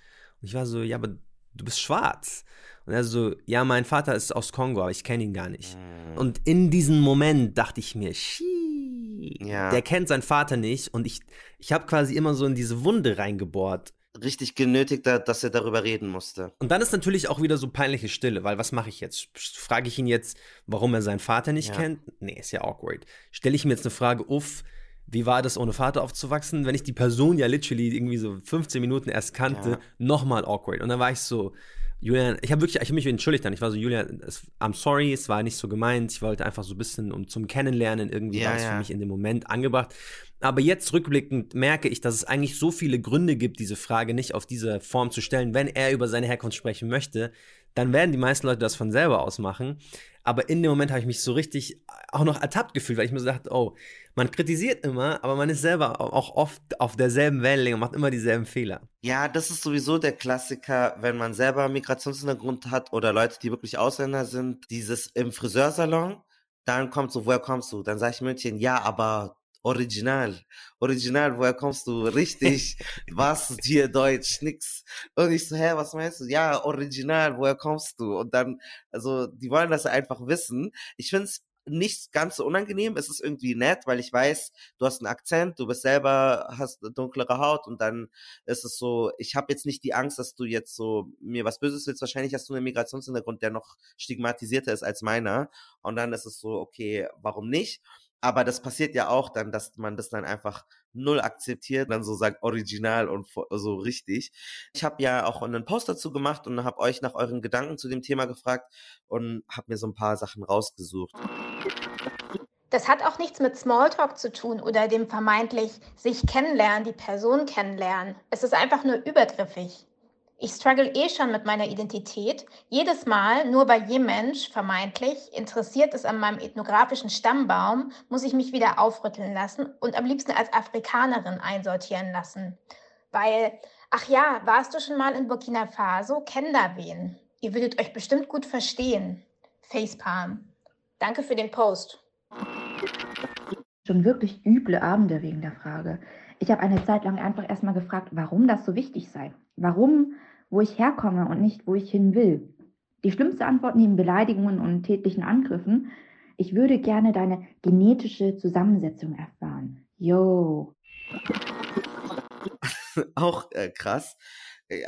Und ich war so, ja, aber du bist schwarz. Und er so, ja, mein Vater ist aus Kongo, aber ich kenne ihn gar nicht. Mhm. Und in diesem Moment dachte ich mir, Schie, ja. der kennt seinen Vater nicht. Und ich, ich habe quasi immer so in diese Wunde reingebohrt. Richtig genötigt, dass er darüber reden musste. Und dann ist natürlich auch wieder so peinliche Stille, weil was mache ich jetzt? Frage ich ihn jetzt, warum er seinen Vater nicht ja. kennt? Nee, ist ja awkward. Stelle ich mir jetzt eine Frage, uff, wie war das, ohne Vater aufzuwachsen, wenn ich die Person ja literally irgendwie so 15 Minuten erst kannte, ja. nochmal awkward. Und dann war ich so, Julian, ich habe wirklich, ich habe mich entschuldigt dann. Ich war so, Julian, I'm sorry, es war nicht so gemeint. Ich wollte einfach so ein bisschen um zum Kennenlernen irgendwie ja, war es ja. für mich in dem Moment angebracht. Aber jetzt rückblickend merke ich, dass es eigentlich so viele Gründe gibt, diese Frage nicht auf diese Form zu stellen. Wenn er über seine Herkunft sprechen möchte, dann werden die meisten Leute das von selber aus machen. Aber in dem Moment habe ich mich so richtig auch noch ertappt gefühlt, weil ich mir so dachte, oh, man kritisiert immer, aber man ist selber auch oft auf derselben Wellenlänge und macht immer dieselben Fehler. Ja, das ist sowieso der Klassiker, wenn man selber Migrationshintergrund hat oder Leute, die wirklich Ausländer sind, dieses im Friseursalon, dann kommt so, woher kommst du? Dann sage ich Mädchen, ja, aber Original. Original, woher kommst du? Richtig. was? Dir Deutsch? Nix. Und ich so, hä, was meinst du? Ja, Original, woher kommst du? Und dann, also, die wollen das einfach wissen. Ich find's nicht ganz so unangenehm. Es ist irgendwie nett, weil ich weiß, du hast einen Akzent, du bist selber, hast dunklere Haut und dann ist es so, ich habe jetzt nicht die Angst, dass du jetzt so mir was Böses willst. Wahrscheinlich hast du einen Migrationshintergrund, der noch stigmatisierter ist als meiner. Und dann ist es so, okay, warum nicht? Aber das passiert ja auch dann, dass man das dann einfach null akzeptiert, dann so sagt original und so richtig. Ich habe ja auch einen Post dazu gemacht und habe euch nach euren Gedanken zu dem Thema gefragt und habe mir so ein paar Sachen rausgesucht. Das hat auch nichts mit Smalltalk zu tun oder dem vermeintlich sich kennenlernen, die Person kennenlernen. Es ist einfach nur übergriffig. Ich struggle eh schon mit meiner Identität. Jedes Mal, nur weil je Mensch vermeintlich interessiert ist an meinem ethnografischen Stammbaum, muss ich mich wieder aufrütteln lassen und am liebsten als Afrikanerin einsortieren lassen. Weil, ach ja, warst du schon mal in Burkina Faso? Kenn da wen. Ihr würdet euch bestimmt gut verstehen. Facepalm. Danke für den Post. Schon wirklich üble Abende wegen der Frage. Ich habe eine Zeit lang einfach erstmal gefragt, warum das so wichtig sei. Warum, wo ich herkomme und nicht, wo ich hin will. Die schlimmste Antwort neben Beleidigungen und tätlichen Angriffen, ich würde gerne deine genetische Zusammensetzung erfahren. Yo. Auch äh, krass.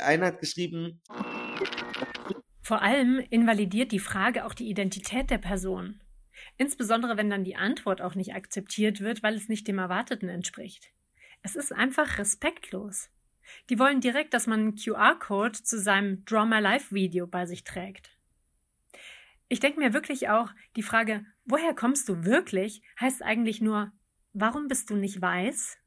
Einer hat geschrieben. Vor allem invalidiert die Frage auch die Identität der Person. Insbesondere wenn dann die Antwort auch nicht akzeptiert wird, weil es nicht dem Erwarteten entspricht. Es ist einfach respektlos. Die wollen direkt, dass man einen QR-Code zu seinem Draw My Life Video bei sich trägt. Ich denke mir wirklich auch, die Frage, woher kommst du wirklich, heißt eigentlich nur, warum bist du nicht weiß?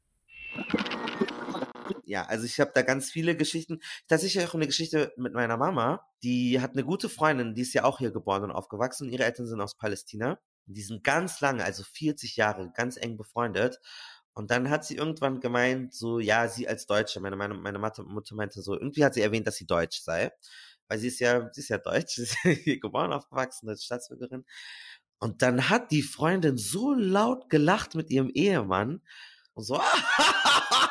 Ja, also ich habe da ganz viele Geschichten. Tatsächlich auch eine Geschichte mit meiner Mama. Die hat eine gute Freundin, die ist ja auch hier geboren und aufgewachsen. Ihre Eltern sind aus Palästina Und die sind ganz lange, also 40 Jahre, ganz eng befreundet. Und dann hat sie irgendwann gemeint, so, ja, sie als Deutsche, meine, meine, meine Mutter meinte so, irgendwie hat sie erwähnt, dass sie deutsch sei. Weil sie ist ja, sie ist ja deutsch, sie ist hier geboren, aufgewachsen, als Staatsbürgerin. Und dann hat die Freundin so laut gelacht mit ihrem Ehemann und so,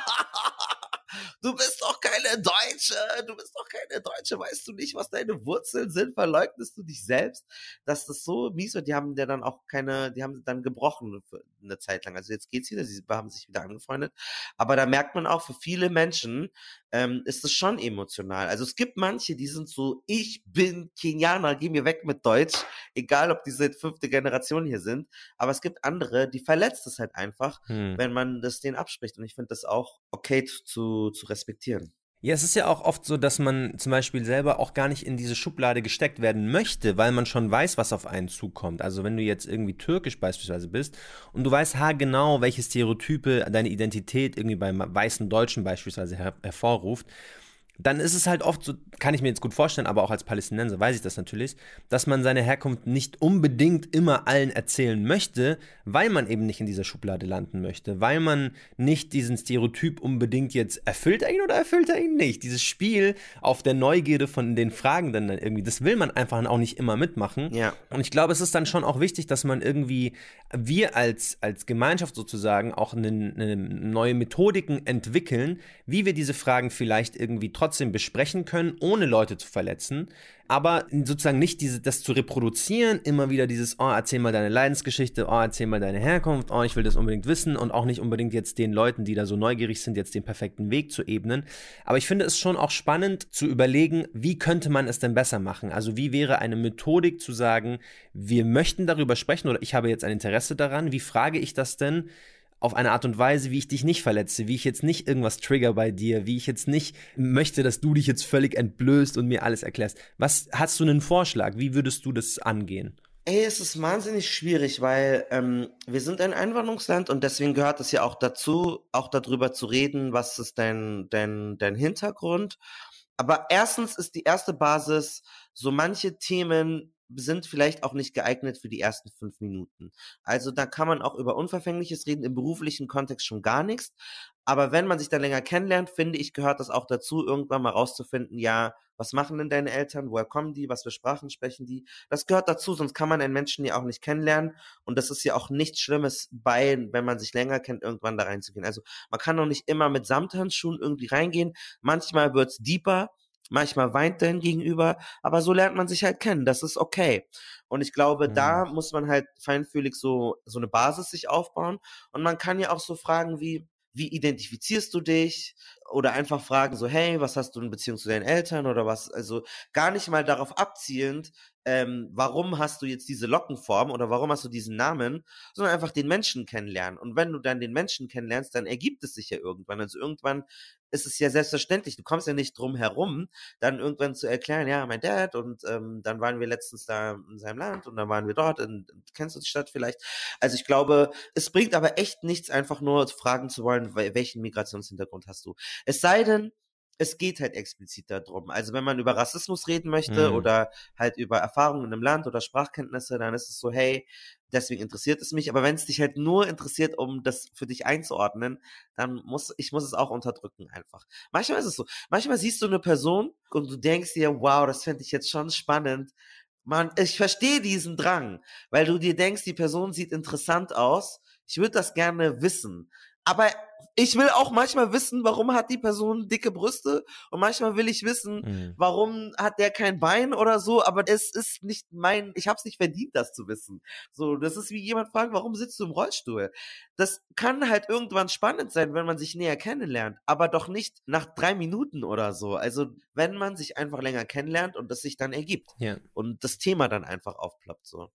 du bist doch keine Deutsche, du bist doch keine Deutsche, weißt du nicht, was deine Wurzeln sind, verleugnest du dich selbst, dass das so mies wird, die haben ja dann auch keine, die haben dann gebrochen eine Zeit lang, also jetzt geht's wieder, sie haben sich wieder angefreundet, aber da merkt man auch, für viele Menschen ähm, ist es schon emotional, also es gibt manche, die sind so, ich bin Kenianer, geh mir weg mit Deutsch, egal ob die seit fünfte Generation hier sind, aber es gibt andere, die verletzt es halt einfach, hm. wenn man das denen abspricht und ich finde das auch okay zu, zu respektieren. Ja, es ist ja auch oft so, dass man zum Beispiel selber auch gar nicht in diese Schublade gesteckt werden möchte, weil man schon weiß, was auf einen zukommt. Also wenn du jetzt irgendwie türkisch beispielsweise bist und du weißt haargenau, welche Stereotype deine Identität irgendwie beim weißen Deutschen beispielsweise her hervorruft, dann ist es halt oft so, kann ich mir jetzt gut vorstellen, aber auch als Palästinenser weiß ich das natürlich, dass man seine Herkunft nicht unbedingt immer allen erzählen möchte, weil man eben nicht in dieser Schublade landen möchte, weil man nicht diesen Stereotyp unbedingt jetzt erfüllt er ihn oder erfüllt er ihn nicht. Dieses Spiel auf der Neugierde von den Fragen dann irgendwie, das will man einfach auch nicht immer mitmachen. Ja. Und ich glaube, es ist dann schon auch wichtig, dass man irgendwie, wir als, als Gemeinschaft sozusagen auch eine, eine neue Methodiken entwickeln, wie wir diese Fragen vielleicht irgendwie trotzdem trotzdem besprechen können, ohne Leute zu verletzen, aber sozusagen nicht diese, das zu reproduzieren, immer wieder dieses, oh, erzähl mal deine Leidensgeschichte, oh, erzähl mal deine Herkunft, oh, ich will das unbedingt wissen und auch nicht unbedingt jetzt den Leuten, die da so neugierig sind, jetzt den perfekten Weg zu ebnen. Aber ich finde es schon auch spannend zu überlegen, wie könnte man es denn besser machen? Also wie wäre eine Methodik zu sagen, wir möchten darüber sprechen oder ich habe jetzt ein Interesse daran, wie frage ich das denn? Auf eine Art und Weise, wie ich dich nicht verletze, wie ich jetzt nicht irgendwas trigger bei dir, wie ich jetzt nicht möchte, dass du dich jetzt völlig entblößt und mir alles erklärst. Was hast du einen Vorschlag? Wie würdest du das angehen? Ey, es ist wahnsinnig schwierig, weil ähm, wir sind ein Einwanderungsland und deswegen gehört es ja auch dazu, auch darüber zu reden, was ist dein, dein, dein Hintergrund. Aber erstens ist die erste Basis, so manche Themen sind vielleicht auch nicht geeignet für die ersten fünf Minuten. Also da kann man auch über Unverfängliches reden, im beruflichen Kontext schon gar nichts. Aber wenn man sich dann länger kennenlernt, finde ich, gehört das auch dazu, irgendwann mal rauszufinden, ja, was machen denn deine Eltern, woher kommen die, was für Sprachen sprechen die. Das gehört dazu, sonst kann man einen Menschen ja auch nicht kennenlernen. Und das ist ja auch nichts Schlimmes bei, wenn man sich länger kennt, irgendwann da reinzugehen. Also man kann doch nicht immer mit Samthandschuhen irgendwie reingehen. Manchmal wird's deeper Manchmal weint dein Gegenüber, aber so lernt man sich halt kennen. Das ist okay. Und ich glaube, mhm. da muss man halt feinfühlig so, so eine Basis sich aufbauen. Und man kann ja auch so fragen wie, wie identifizierst du dich? Oder einfach fragen so, hey, was hast du in Beziehung zu deinen Eltern oder was? Also gar nicht mal darauf abzielend, ähm, warum hast du jetzt diese Lockenform oder warum hast du diesen Namen, sondern einfach den Menschen kennenlernen. Und wenn du dann den Menschen kennenlernst, dann ergibt es sich ja irgendwann. Also irgendwann ist es ja selbstverständlich. Du kommst ja nicht drum herum, dann irgendwann zu erklären, ja, mein Dad und ähm, dann waren wir letztens da in seinem Land und dann waren wir dort. In, kennst du die Stadt vielleicht? Also ich glaube, es bringt aber echt nichts, einfach nur fragen zu wollen, welchen Migrationshintergrund hast du. Es sei denn, es geht halt explizit darum. Also wenn man über Rassismus reden möchte mhm. oder halt über Erfahrungen in einem Land oder Sprachkenntnisse, dann ist es so, hey, deswegen interessiert es mich. Aber wenn es dich halt nur interessiert, um das für dich einzuordnen, dann muss ich muss es auch unterdrücken einfach. Manchmal ist es so. Manchmal siehst du eine Person und du denkst dir, wow, das fände ich jetzt schon spannend. Man, ich verstehe diesen Drang, weil du dir denkst, die Person sieht interessant aus. Ich würde das gerne wissen. Aber ich will auch manchmal wissen, warum hat die Person dicke Brüste und manchmal will ich wissen, mhm. warum hat der kein Bein oder so, aber es ist nicht mein, ich habe es nicht verdient, das zu wissen. So, das ist wie jemand fragen, warum sitzt du im Rollstuhl? Das kann halt irgendwann spannend sein, wenn man sich näher kennenlernt, aber doch nicht nach drei Minuten oder so. Also, wenn man sich einfach länger kennenlernt und das sich dann ergibt ja. und das Thema dann einfach aufploppt so.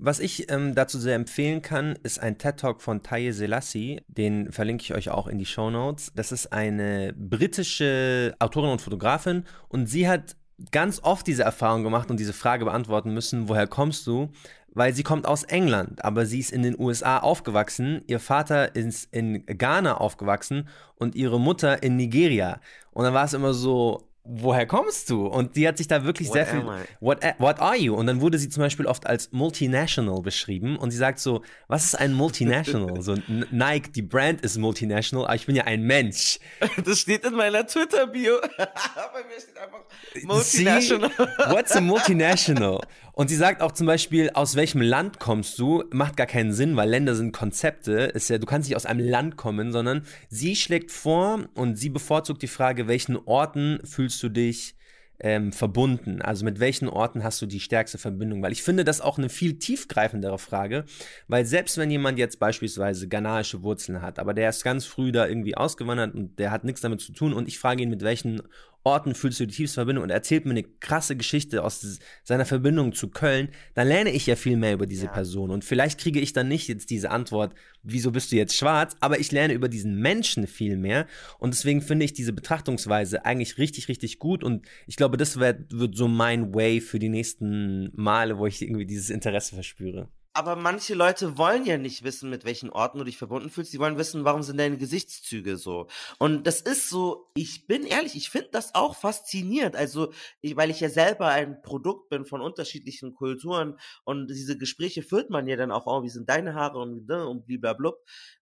Was ich ähm, dazu sehr empfehlen kann, ist ein TED-Talk von Taye Selassie. Den verlinke ich euch auch in die Show Notes. Das ist eine britische Autorin und Fotografin und sie hat ganz oft diese Erfahrung gemacht und diese Frage beantworten müssen, woher kommst du? Weil sie kommt aus England, aber sie ist in den USA aufgewachsen. Ihr Vater ist in Ghana aufgewachsen und ihre Mutter in Nigeria. Und dann war es immer so, woher kommst du? Und die hat sich da wirklich What sehr viel, am I? what, what are you? Und dann wurde sie zum Beispiel oft als multinational beschrieben und sie sagt so, was ist ein multinational? so Nike, die Brand ist multinational, aber ich bin ja ein Mensch. Das steht in meiner Twitter-Bio. Bei mir steht einfach multinational. See? What's a multinational? Und sie sagt auch zum Beispiel, aus welchem Land kommst du? Macht gar keinen Sinn, weil Länder sind Konzepte. Ist ja, du kannst nicht aus einem Land kommen, sondern sie schlägt vor und sie bevorzugt die Frage, welchen Orten fühlst du dich ähm, verbunden? Also mit welchen Orten hast du die stärkste Verbindung? Weil ich finde das auch eine viel tiefgreifendere Frage, weil selbst wenn jemand jetzt beispielsweise ghanaische Wurzeln hat, aber der ist ganz früh da irgendwie ausgewandert und der hat nichts damit zu tun und ich frage ihn, mit welchen Orten fühlst du die tiefste Verbindung und er erzählt mir eine krasse Geschichte aus seiner Verbindung zu Köln, dann lerne ich ja viel mehr über diese Person. Und vielleicht kriege ich dann nicht jetzt diese Antwort, wieso bist du jetzt schwarz, aber ich lerne über diesen Menschen viel mehr. Und deswegen finde ich diese Betrachtungsweise eigentlich richtig, richtig gut. Und ich glaube, das wird, wird so mein Way für die nächsten Male, wo ich irgendwie dieses Interesse verspüre. Aber manche Leute wollen ja nicht wissen, mit welchen Orten du dich verbunden fühlst. Die wollen wissen, warum sind deine Gesichtszüge so. Und das ist so, ich bin ehrlich, ich finde das auch faszinierend. Also, ich, weil ich ja selber ein Produkt bin von unterschiedlichen Kulturen und diese Gespräche führt man ja dann auch, oh, wie sind deine Haare und, ne, und blablabla.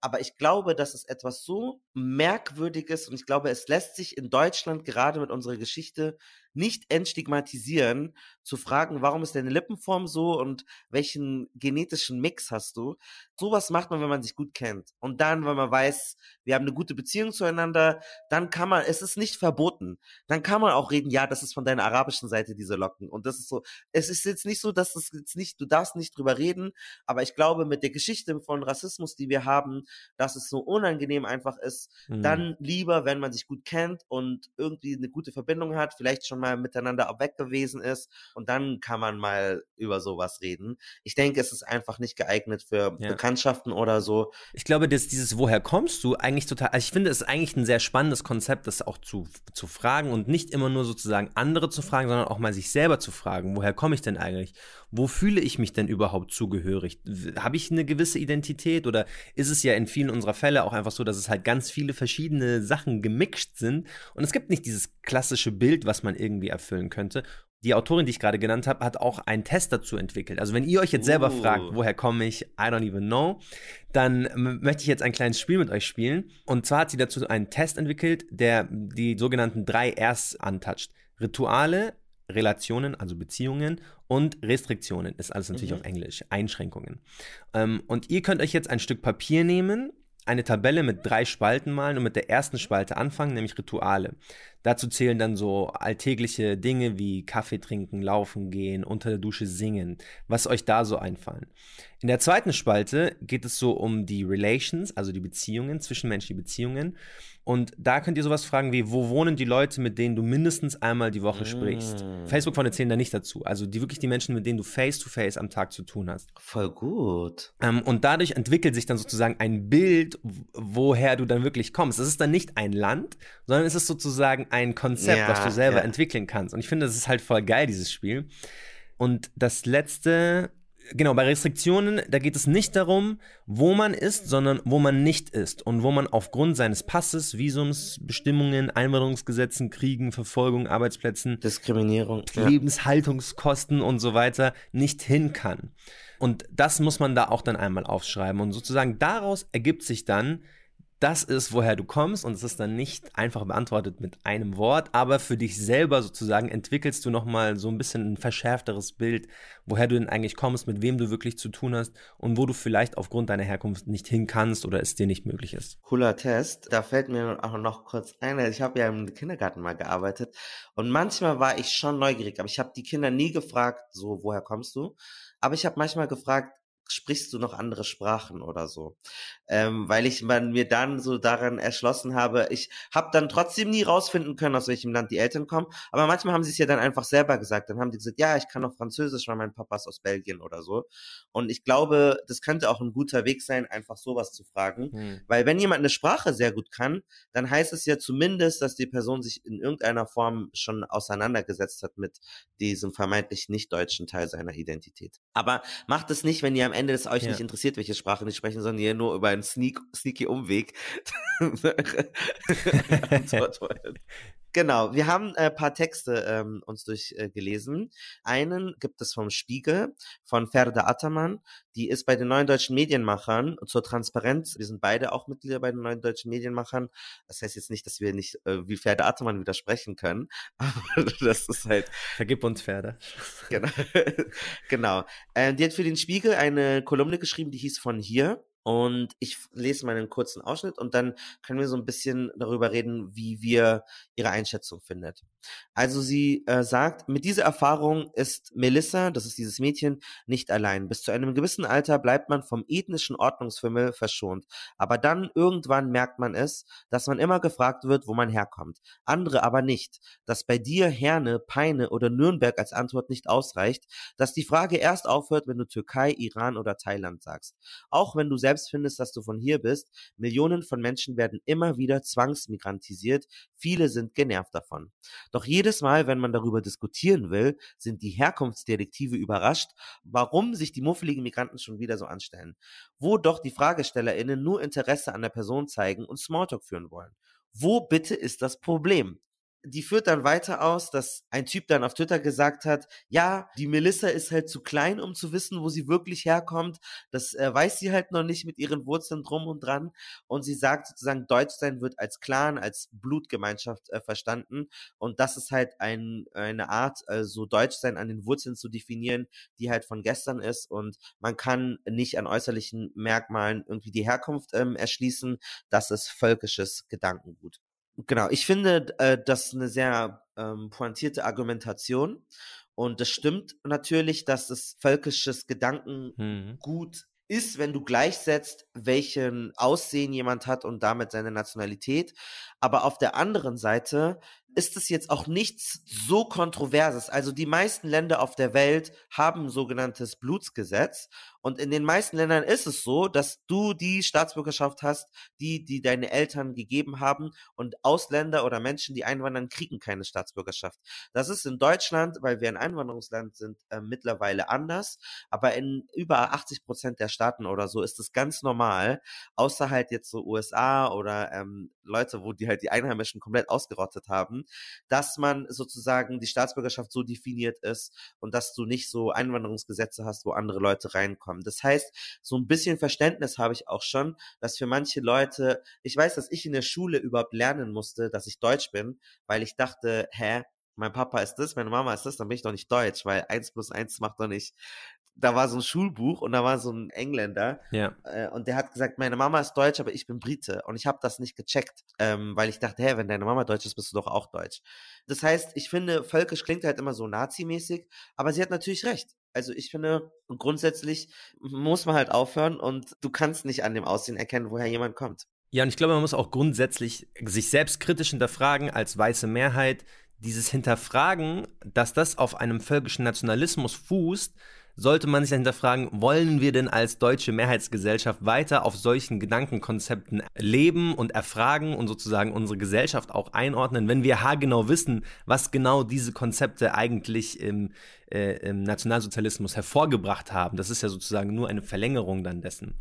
Aber ich glaube, dass es etwas so merkwürdiges und ich glaube, es lässt sich in Deutschland gerade mit unserer Geschichte nicht entstigmatisieren, zu fragen, warum ist deine Lippenform so und welchen genetischen Mix hast du. Sowas macht man, wenn man sich gut kennt. Und dann, wenn man weiß, wir haben eine gute Beziehung zueinander, dann kann man, es ist nicht verboten. Dann kann man auch reden, ja, das ist von deiner arabischen Seite diese Locken. Und das ist so, es ist jetzt nicht so, dass es jetzt nicht, du darfst nicht drüber reden, aber ich glaube, mit der Geschichte von Rassismus, die wir haben, dass es so unangenehm einfach ist, Mhm. dann lieber, wenn man sich gut kennt und irgendwie eine gute Verbindung hat, vielleicht schon mal miteinander auch weg gewesen ist und dann kann man mal über sowas reden. Ich denke, es ist einfach nicht geeignet für Ja. Bekanntschaften oder so. Ich glaube, dass dieses Woher kommst du eigentlich total, also ich finde es ist eigentlich ein sehr spannendes Konzept, das auch zu, zu fragen und nicht immer nur sozusagen andere zu fragen, sondern auch mal sich selber zu fragen, woher komme ich denn eigentlich? Wo fühle ich mich denn überhaupt zugehörig? Habe ich eine gewisse Identität oder ist es ja in vielen unserer Fälle auch einfach so, dass es halt ganz viele verschiedene Sachen gemixt sind und es gibt nicht dieses klassische Bild, was man irgendwie erfüllen könnte. Die Autorin, die ich gerade genannt habe, hat auch einen Test dazu entwickelt. Also wenn ihr euch jetzt selber Uh. fragt, woher komme ich, I don't even know, dann möchte ich jetzt ein kleines Spiel mit euch spielen. Und zwar hat sie dazu einen Test entwickelt, der die sogenannten drei Rs antoucht. Rituale, Relationen, also Beziehungen und Restriktionen, ist alles natürlich Mhm. auf Englisch, Einschränkungen. Ähm, und ihr könnt euch jetzt ein Stück Papier nehmen, eine Tabelle mit drei Spalten malen und mit der ersten Spalte anfangen, nämlich Rituale. Dazu zählen dann so alltägliche Dinge wie Kaffee trinken, laufen gehen, unter der Dusche singen, was euch da so einfallen. In der zweiten Spalte geht es so um die Relations, also die Beziehungen, zwischenmenschliche Beziehungen. Und da könnt ihr sowas fragen wie, wo wohnen die Leute, mit denen du mindestens einmal die Woche sprichst? Mm. Facebook-Freunde zählen da nicht dazu. Also die wirklich die Menschen, mit denen du face-to-face am Tag zu tun hast. Voll gut. Ähm, und dadurch entwickelt sich dann sozusagen ein Bild, woher du dann wirklich kommst. Es ist dann nicht ein Land, sondern es ist sozusagen ein Konzept, Ja, was du selber ja. entwickeln kannst. Und ich finde, das ist halt voll geil, dieses Spiel. Und das letzte, genau, bei Restriktionen, da geht es nicht darum, wo man ist, sondern wo man nicht ist. Und wo man aufgrund seines Passes, Visums, Bestimmungen, Einwanderungsgesetzen, Kriegen, Verfolgung, Arbeitsplätzen, Diskriminierung. Ja. Lebenshaltungskosten und so weiter nicht hin kann. Und das muss man da auch dann einmal aufschreiben. Und sozusagen daraus ergibt sich dann, das ist, woher du kommst. Und es ist dann nicht einfach beantwortet mit einem Wort, aber für dich selber sozusagen entwickelst du nochmal so ein bisschen ein verschärfteres Bild, woher du denn eigentlich kommst, mit wem du wirklich zu tun hast und wo du vielleicht aufgrund deiner Herkunft nicht hin kannst oder es dir nicht möglich ist. Cooler Test. Da fällt mir auch noch kurz ein, ich habe ja im Kindergarten mal gearbeitet und manchmal war ich schon neugierig, aber ich habe die Kinder nie gefragt, so, woher kommst du? Aber ich habe manchmal gefragt, sprichst du noch andere Sprachen oder so? Ähm, weil ich man, mir dann so daran erschlossen habe, ich habe dann trotzdem nie rausfinden können, aus welchem Land die Eltern kommen, aber manchmal haben sie es ja dann einfach selber gesagt. Dann haben die gesagt, ja, ich kann noch Französisch, weil mein Papa ist aus Belgien oder so. Und ich glaube, das könnte auch ein guter Weg sein, einfach sowas zu fragen. Hm. Weil wenn jemand eine Sprache sehr gut kann, dann heißt es ja zumindest, dass die Person sich in irgendeiner Form schon auseinandergesetzt hat mit diesem vermeintlich nicht deutschen Teil seiner Identität. Aber macht es nicht, wenn ihr am Ende es euch Ja. nicht interessiert, welche Sprache die sprechen, sondern ihr nur über einen sneak, sneaky Umweg. Genau, wir haben ein äh, paar Texte ähm, uns durchgelesen. Äh, Einen gibt es vom Spiegel von Ferda Ataman, die ist bei den neuen deutschen Medienmachern zur Transparenz. Wir sind beide auch Mitglieder bei den neuen deutschen Medienmachern. Das heißt jetzt nicht, dass wir nicht äh, wie Ferda Ataman widersprechen können, aber das ist halt. Vergib uns, Ferda. Genau. genau. Äh, die hat für den Spiegel eine Kolumne geschrieben, die hieß von hier. Und ich lese mal einen kurzen Ausschnitt und dann können wir so ein bisschen darüber reden, wie wir ihre Einschätzung findet. Also sie äh, sagt, mit dieser Erfahrung ist Melissa, das ist dieses Mädchen, nicht allein. Bis zu einem gewissen Alter bleibt man vom ethnischen Ordnungsfimmel verschont. Aber dann irgendwann merkt man es, dass man immer gefragt wird, wo man herkommt. Andere aber nicht. Dass bei dir Herne, Peine oder Nürnberg als Antwort nicht ausreicht. Dass die Frage erst aufhört, wenn du Türkei, Iran oder Thailand sagst. Auch wenn du selbst selbst findest, dass du von hier bist. Millionen von Menschen werden immer wieder zwangsmigrantisiert. Viele sind genervt davon. Doch jedes Mal, wenn man darüber diskutieren will, sind die Herkunftsdetektive überrascht, warum sich die muffeligen Migranten schon wieder so anstellen. Wo doch die FragestellerInnen nur Interesse an der Person zeigen und Smalltalk führen wollen. Wo bitte ist das Problem? Die führt dann weiter aus, dass ein Typ dann auf Twitter gesagt hat, ja, die Melissa ist halt zu klein, um zu wissen, wo sie wirklich herkommt. Das äh, weiß sie halt noch nicht mit ihren Wurzeln drum und dran. Und sie sagt sozusagen, Deutschsein wird als Clan, als Blutgemeinschaft äh, verstanden. Und das ist halt ein, eine Art, äh, so Deutschsein an den Wurzeln zu definieren, die halt von gestern ist. Und man kann nicht an äußerlichen Merkmalen irgendwie die Herkunft ähm, erschließen. Das ist völkisches Gedankengut. Genau, ich finde äh, das eine sehr ähm, pointierte Argumentation. Und das stimmt natürlich, dass das völkisches Gedankengut mhm. ist, wenn du gleichsetzt, welchen Aussehen jemand hat und damit seine Nationalität. Aber auf der anderen Seite ist es jetzt auch nichts so kontroverses. Also die meisten Länder auf der Welt haben ein sogenanntes Blutsgesetz. Und in den meisten Ländern ist es so, dass du die Staatsbürgerschaft hast, die die deine Eltern gegeben haben. Und Ausländer oder Menschen, die einwandern, kriegen keine Staatsbürgerschaft. Das ist in Deutschland, weil wir ein Einwanderungsland sind, äh, mittlerweile anders, aber in über 80 Prozent der Staaten oder so ist es ganz normal, außer halt jetzt so USA oder ähm, Leute, wo die halt die Einheimischen komplett ausgerottet haben, dass man sozusagen die Staatsbürgerschaft so definiert ist und dass du nicht so Einwanderungsgesetze hast, wo andere Leute reinkommen. Das heißt, so ein bisschen Verständnis habe ich auch schon, dass für manche Leute, ich weiß, dass ich in der Schule überhaupt lernen musste, dass ich Deutsch bin, weil ich dachte, hä, mein Papa ist das, meine Mama ist das, dann bin ich doch nicht Deutsch, weil eins plus eins macht doch nicht da war so ein Schulbuch und da war so ein Engländer ja. äh, und der hat gesagt, meine Mama ist Deutsch, aber ich bin Brite und ich habe das nicht gecheckt, ähm, weil ich dachte, hä, wenn deine Mama Deutsch ist, bist du doch auch Deutsch. Das heißt, ich finde, völkisch klingt halt immer so Nazi-mäßig, aber sie hat natürlich recht. Also ich finde, grundsätzlich muss man halt aufhören und du kannst nicht an dem Aussehen erkennen, woher jemand kommt. Ja, und ich glaube, man muss auch grundsätzlich sich selbst kritisch hinterfragen als weiße Mehrheit. Dieses Hinterfragen, dass das auf einem völkischen Nationalismus fußt, sollte man sich hinterfragen, wollen wir denn als deutsche Mehrheitsgesellschaft weiter auf solchen Gedankenkonzepten leben und erfragen und sozusagen unsere Gesellschaft auch einordnen, wenn wir haargenau wissen, was genau diese Konzepte eigentlich im, äh, im Nationalsozialismus hervorgebracht haben. Das ist ja sozusagen nur eine Verlängerung dann dessen.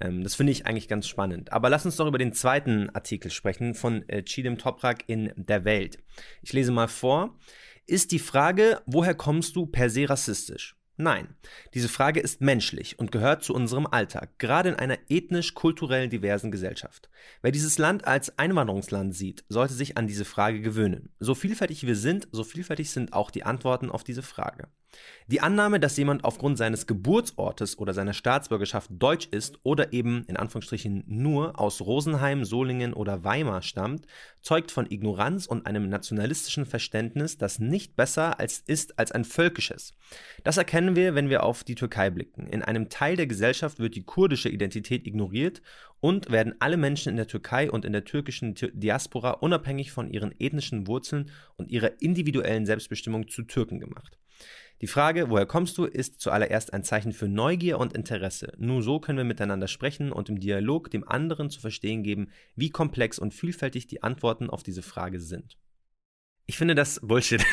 Ähm, das finde ich eigentlich ganz spannend. Aber lass uns doch über den zweiten Artikel sprechen von äh, Chidem Toprak in Der Welt. Ich lese mal vor. Ist die Frage, woher kommst du, per se rassistisch? Nein, diese Frage ist menschlich und gehört zu unserem Alltag, gerade in einer ethnisch-kulturell diversen Gesellschaft. Wer dieses Land als Einwanderungsland sieht, sollte sich an diese Frage gewöhnen. So vielfältig wir sind, so vielfältig sind auch die Antworten auf diese Frage. Die Annahme, dass jemand aufgrund seines Geburtsortes oder seiner Staatsbürgerschaft deutsch ist oder eben in Anführungsstrichen nur aus Rosenheim, Solingen oder Weimar stammt, zeugt von Ignoranz und einem nationalistischen Verständnis, das nicht besser als ist als ein völkisches. Das erkennen wir, wenn wir auf die Türkei blicken. In einem Teil der Gesellschaft wird die kurdische Identität ignoriert und werden alle Menschen in der Türkei und in der türkischen Diaspora unabhängig von ihren ethnischen Wurzeln und ihrer individuellen Selbstbestimmung zu Türken gemacht. Die Frage, woher kommst du, ist zuallererst ein Zeichen für Neugier und Interesse. Nur so können wir miteinander sprechen und im Dialog dem anderen zu verstehen geben, wie komplex und vielfältig die Antworten auf diese Frage sind. Ich finde das Bullshit.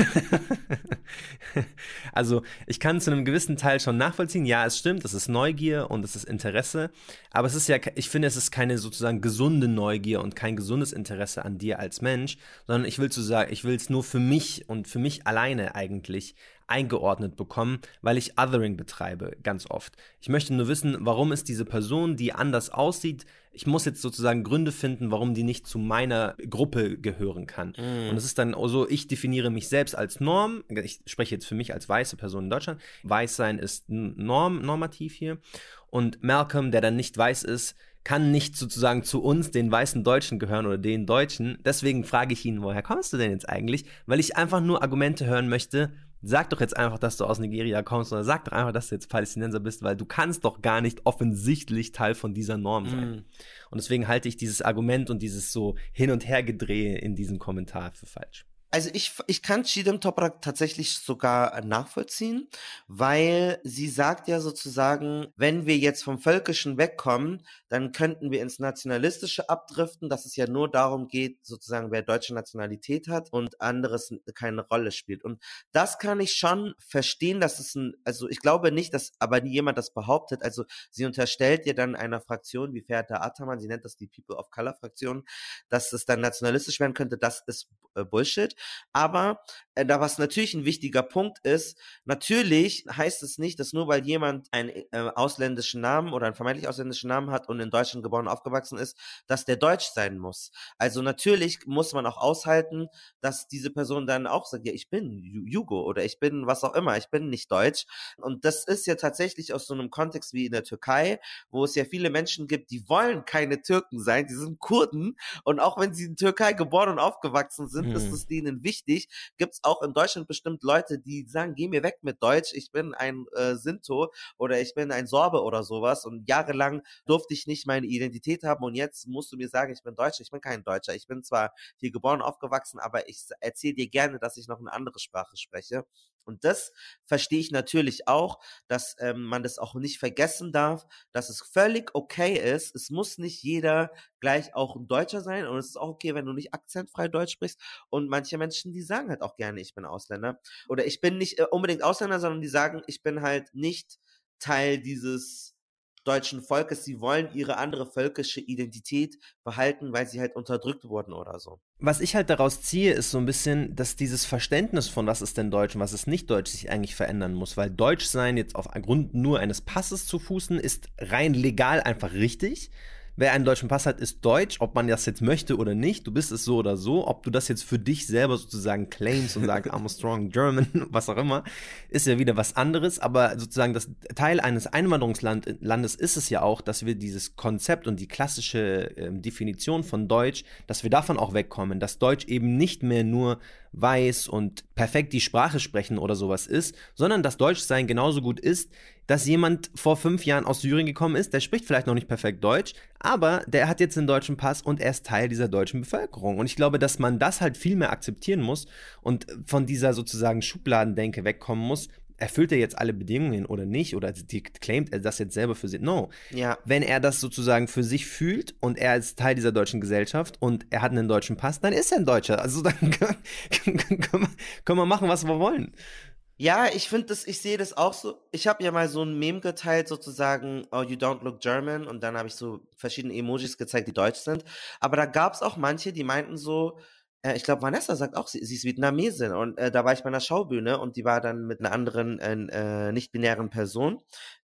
also, ich kann zu einem gewissen Teil schon nachvollziehen. Ja, es stimmt, es ist Neugier und es ist Interesse. Aber es ist ja, ich finde, es ist keine sozusagen gesunde Neugier und kein gesundes Interesse an dir als Mensch, sondern ich will zu sagen, ich will es nur für mich und für mich alleine eigentlich eingeordnet bekommen, weil ich Othering betreibe, ganz oft. Ich möchte nur wissen, warum ist diese Person, die anders aussieht, ich muss jetzt sozusagen Gründe finden, warum die nicht zu meiner Gruppe gehören kann. Mm. Und es ist dann so, ich definiere mich selbst als Norm. Ich spreche jetzt für mich als weiße Person in Deutschland. Weiß sein ist Norm, normativ hier. Und Malcolm, der dann nicht weiß ist, kann nicht sozusagen zu uns, den weißen Deutschen, gehören oder den Deutschen. Deswegen frage ich ihn, woher kommst du denn jetzt eigentlich? Weil ich einfach nur Argumente hören möchte, Sag doch jetzt einfach, dass du aus Nigeria kommst oder sag doch einfach, dass du jetzt Palästinenser bist, weil du kannst doch gar nicht offensichtlich Teil von dieser Norm sein. Mm. Und deswegen halte ich dieses Argument und dieses so Hin- und Hergedrehe in diesem Kommentar für falsch. Also ich, ich kann Chidem Toprak tatsächlich sogar nachvollziehen, weil sie sagt ja sozusagen, wenn wir jetzt vom Völkischen wegkommen, dann könnten wir ins Nationalistische abdriften, dass es ja nur darum geht, sozusagen, wer deutsche Nationalität hat und anderes keine Rolle spielt. Und das kann ich schon verstehen, dass es ein, also ich glaube nicht, dass aber jemand das behauptet. Also sie unterstellt ihr dann einer Fraktion wie Ferda Ataman, sie nennt das die People of Color Fraktion, dass es dann nationalistisch werden könnte, das ist äh, Bullshit. Aber äh, da was natürlich ein wichtiger Punkt ist, natürlich heißt es nicht, dass nur weil jemand einen äh, ausländischen Namen oder einen vermeintlich ausländischen Namen hat und in Deutschland geboren und aufgewachsen ist, dass der deutsch sein muss. Also natürlich muss man auch aushalten, dass diese Person dann auch sagt, ja, ich bin Jugo oder ich bin was auch immer, ich bin nicht deutsch. Und das ist ja tatsächlich aus so einem Kontext wie in der Türkei, wo es ja viele Menschen gibt, die wollen keine Türken sein, die sind Kurden und auch wenn sie in Türkei geboren und aufgewachsen sind, hm. ist es denen wichtig. Gibt es auch in Deutschland bestimmt Leute, die sagen, geh mir weg mit Deutsch, ich bin ein äh, Sinto oder ich bin ein Sorbe oder sowas und jahrelang durfte ich nicht meine Identität haben und jetzt musst du mir sagen, ich bin Deutscher. Ich bin kein Deutscher. Ich bin zwar hier geboren, aufgewachsen, aber ich erzähle dir gerne, dass ich noch eine andere Sprache spreche. Und das verstehe ich natürlich auch, dass ähm, man das auch nicht vergessen darf, dass es völlig okay ist. Es muss nicht jeder gleich auch ein Deutscher sein und es ist auch okay, wenn du nicht akzentfrei Deutsch sprichst. Und manche Menschen, die sagen halt auch gerne, ich bin Ausländer. Oder ich bin nicht äh, unbedingt Ausländer, sondern die sagen, ich bin halt nicht Teil dieses deutschen Volkes, sie wollen ihre andere völkische Identität behalten, weil sie halt unterdrückt wurden oder so. Was ich halt daraus ziehe, ist so ein bisschen, dass dieses Verständnis von was ist denn Deutsch und was ist nicht Deutsch sich eigentlich verändern muss, weil Deutsch sein jetzt auf Grund nur eines Passes zu fußen ist rein legal einfach richtig wer einen deutschen Pass hat, ist deutsch, ob man das jetzt möchte oder nicht. Du bist es so oder so. Ob du das jetzt für dich selber sozusagen claimst und sagst, I'm a strong German, was auch immer, ist ja wieder was anderes. Aber sozusagen das Teil eines Einwanderungslandes ist es ja auch, dass wir dieses Konzept und die klassische äh, Definition von Deutsch, dass wir davon auch wegkommen, dass Deutsch eben nicht mehr nur weiß und perfekt die Sprache sprechen oder sowas ist, sondern dass Deutschsein genauso gut ist, dass jemand vor fünf Jahren aus Syrien gekommen ist, der spricht vielleicht noch nicht perfekt Deutsch, aber der hat jetzt einen deutschen Pass und er ist Teil dieser deutschen Bevölkerung. Und ich glaube, dass man das halt viel mehr akzeptieren muss und von dieser sozusagen Schubladendenke wegkommen muss, erfüllt er jetzt alle Bedingungen oder nicht oder die claimt er das jetzt selber für sich. No. Ja. Wenn er das sozusagen für sich fühlt und er ist Teil dieser deutschen Gesellschaft und er hat einen deutschen Pass, dann ist er ein Deutscher. Also dann können, können, können wir machen, was wir wollen. Ja, ich finde das, ich sehe das auch so. Ich habe ja mal so ein Meme geteilt, sozusagen, oh, you don't look German. Und dann habe ich so verschiedene Emojis gezeigt, die deutsch sind. Aber da gab es auch manche, die meinten so, ich glaube, Vanessa sagt auch, sie, sie, ist Vietnamesin. Und äh, da war ich bei einer Schaubühne und die war dann mit einer anderen äh, nicht-binären Person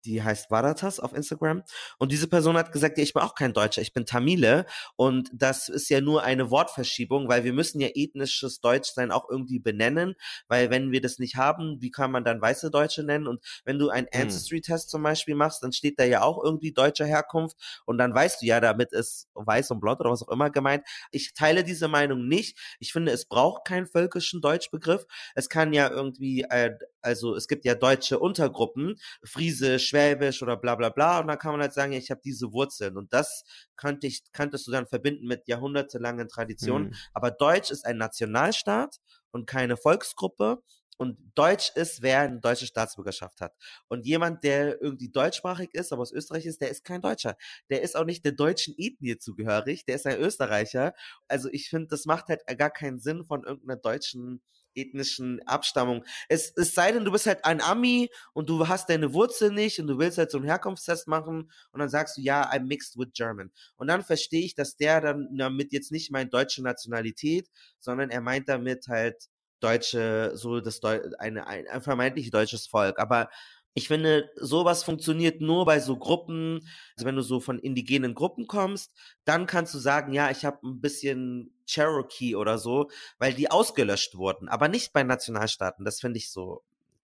die heißt Varatas auf Instagram. Und diese Person hat gesagt, ja, ich bin auch kein Deutscher, ich bin Tamile. Und das ist ja nur eine Wortverschiebung, weil wir müssen ja ethnisches Deutschsein auch irgendwie benennen, weil wenn wir das nicht haben, wie kann man dann weiße Deutsche nennen? Und wenn du einen hm. Ancestry-Test zum Beispiel machst, dann steht da ja auch irgendwie deutscher Herkunft und dann weißt du ja, damit ist weiß und blond oder was auch immer gemeint. Ich teile diese Meinung nicht. Ich finde, es braucht keinen völkischen Deutschbegriff. Es kann ja irgendwie, äh, also es gibt ja deutsche Untergruppen, Friese, Schwäbisch oder bla bla bla. Und dann kann man halt sagen, ja, ich habe diese Wurzeln. Und das könnte ich, könntest du dann verbinden mit jahrhundertelangen Traditionen. Mhm. Aber Deutsch ist ein Nationalstaat und keine Volksgruppe. Und Deutsch ist, wer eine deutsche Staatsbürgerschaft hat. Und jemand, der irgendwie deutschsprachig ist, aber aus Österreich ist, der ist kein Deutscher. Der ist auch nicht der deutschen Ethnie zugehörig, der ist ein Österreicher. Also ich finde, das macht halt gar keinen Sinn von irgendeiner deutschen ethnischen Abstammung. Es, es sei denn, du bist halt ein Ami und du hast deine Wurzel nicht und du willst halt so einen Herkunftstest machen und dann sagst du, ja, I'm mixed with German. Und dann verstehe ich, dass der dann damit jetzt nicht meint deutsche Nationalität, sondern er meint damit halt deutsche, so das Deu eine, ein, ein vermeintlich deutsches Volk. Aber ich finde, sowas funktioniert nur bei so Gruppen, also wenn du so von indigenen Gruppen kommst, dann kannst du sagen, ja, ich habe ein bisschen Cherokee oder so, weil die ausgelöscht wurden, aber nicht bei Nationalstaaten. Das finde ich so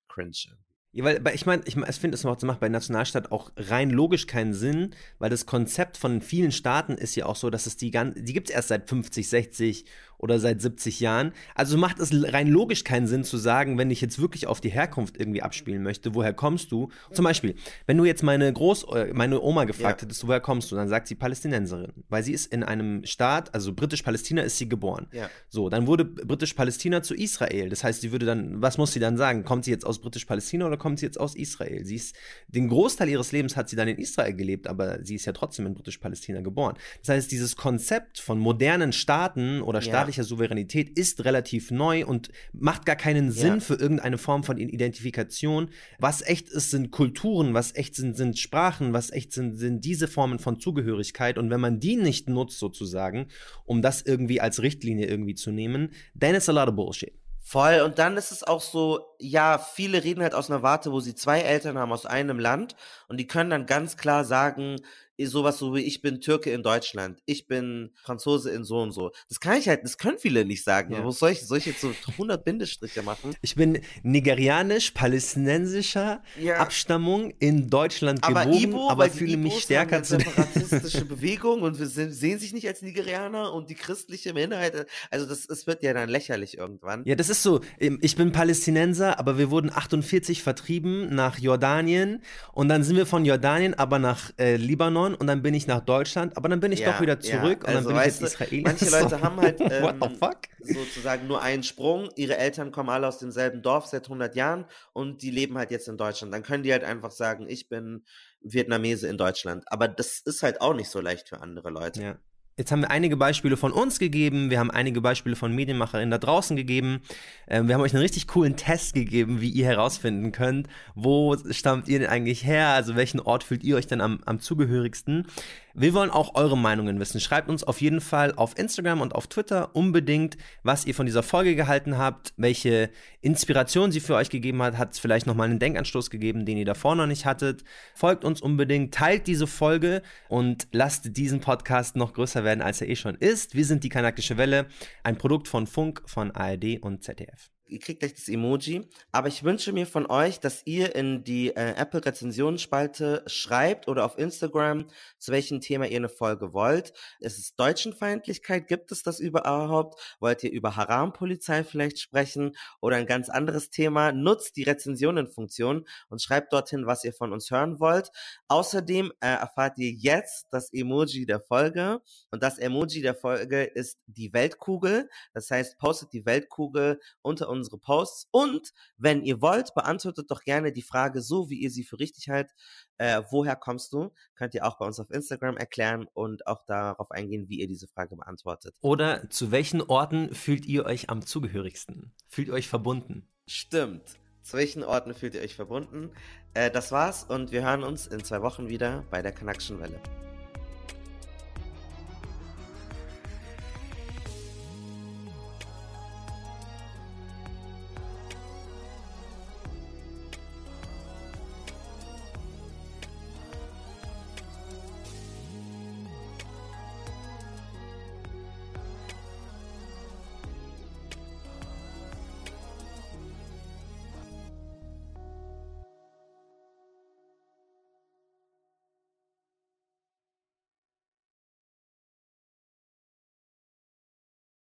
cringe. Ja, weil, ich meine, ich, ich finde, es macht bei Nationalstaat auch rein logisch keinen Sinn, weil das Konzept von vielen Staaten ist ja auch so, dass es die ganz, die gibt es erst seit 50, 60 oder seit 70 Jahren. Also macht es rein logisch keinen Sinn zu sagen, wenn ich jetzt wirklich auf die Herkunft irgendwie abspielen möchte, woher kommst du? Zum Beispiel, wenn du jetzt meine Groß, äh, meine Oma gefragt ja. hättest, woher kommst du, dann sagt sie Palästinenserin, weil sie ist in einem Staat, also britisch-Palästina ist sie geboren. Ja. So, dann wurde britisch-Palästina zu Israel. Das heißt, sie würde dann, was muss sie dann sagen? Kommt sie jetzt aus britisch-Palästina oder kommt sie jetzt aus Israel? Sie ist, den Großteil ihres Lebens hat sie dann in Israel gelebt, aber sie ist ja trotzdem in britisch-Palästina geboren. Das heißt, dieses Konzept von modernen Staaten oder staatlichen staatlicher Souveränität ist relativ neu und macht gar keinen Sinn ja. für irgendeine Form von Identifikation. Was echt ist, sind Kulturen, was echt sind, sind Sprachen, was echt sind, sind diese Formen von Zugehörigkeit. Und wenn man die nicht nutzt, sozusagen, um das irgendwie als Richtlinie irgendwie zu nehmen, then it's a lot of bullshit. Voll. Und dann ist es auch so, ja, viele reden halt aus einer Warte, wo sie zwei Eltern haben aus einem Land und die können dann ganz klar sagen, sowas so wie ich bin Türke in Deutschland, ich bin Franzose in so und so. Das kann ich halt, das können viele nicht sagen. Ja. Soll, ich, soll ich jetzt so 100 Bindestriche machen? Ich bin nigerianisch-palästinensischer ja. Abstammung in Deutschland aber geboren, Ibo, aber fühle mich stärker zu separatistische Bewegung und wir sehen sich nicht als Nigerianer und die christliche Minderheit, also das, das wird ja dann lächerlich irgendwann. Ja, das ist so, ähm, ich bin Palästinenser, aber wir wurden 48 vertrieben nach Jordanien und dann sind wir von Jordanien aber nach äh, Libanon Libanon und dann bin ich nach Deutschland, aber dann bin ich ja, doch wieder zurück ja. also, und dann bin ich jetzt Israeli. Manche Leute haben halt ähm, sozusagen nur einen Sprung. Ihre Eltern kommen alle aus demselben Dorf seit 100 Jahren und die leben halt jetzt in Deutschland. Dann können die halt einfach sagen, ich bin Vietnamese in Deutschland. Aber das ist halt auch nicht so leicht für andere Leute. Ja. Jetzt haben wir einige Beispiele von uns gegeben, wir haben einige Beispiele von Medienmacherinnen da draußen gegeben. Ähm, wir haben euch einen richtig coolen Test gegeben, wie ihr herausfinden könnt, wo stammt ihr denn eigentlich her, also welchen Ort fühlt ihr euch denn am, am zugehörigsten. Wir wollen auch eure Meinungen wissen. Schreibt uns auf jeden Fall auf Instagram und auf Twitter unbedingt, was ihr von dieser Folge gehalten habt, welche Inspiration sie für euch gegeben hat. Hat es vielleicht nochmal einen Denkanstoß gegeben, den ihr davor noch nicht hattet. Folgt uns unbedingt, teilt diese Folge und lasst diesen Podcast noch größer werden, als er eh schon ist. Wir sind die Kanakische Welle, ein Produkt von Funk, von ARD und ZDF ihr kriegt gleich das Emoji. Aber ich wünsche mir von euch, dass ihr in die äh, Apple Rezensionsspalte schreibt oder auf Instagram, zu welchem Thema ihr eine Folge wollt. Ist es Deutschenfeindlichkeit? Gibt es das überhaupt? Wollt ihr über Haram-Polizei vielleicht sprechen oder ein ganz anderes Thema? Nutzt die Rezensionenfunktion und schreibt dorthin, was ihr von uns hören wollt. Außerdem äh, erfahrt ihr jetzt das Emoji der Folge. Und das Emoji der Folge ist die Weltkugel. Das heißt, postet die Weltkugel unter uns unsere Posts. Und wenn ihr wollt, beantwortet doch gerne die Frage so, wie ihr sie für richtig haltet. Äh, woher kommst du? Könnt ihr auch bei uns auf Instagram erklären und auch darauf eingehen, wie ihr diese Frage beantwortet. Oder zu welchen Orten fühlt ihr euch am zugehörigsten? Fühlt ihr euch verbunden? Stimmt. Zu welchen Orten fühlt ihr euch verbunden? Äh, das war's und wir hören uns in zwei Wochen wieder bei der Connection Welle.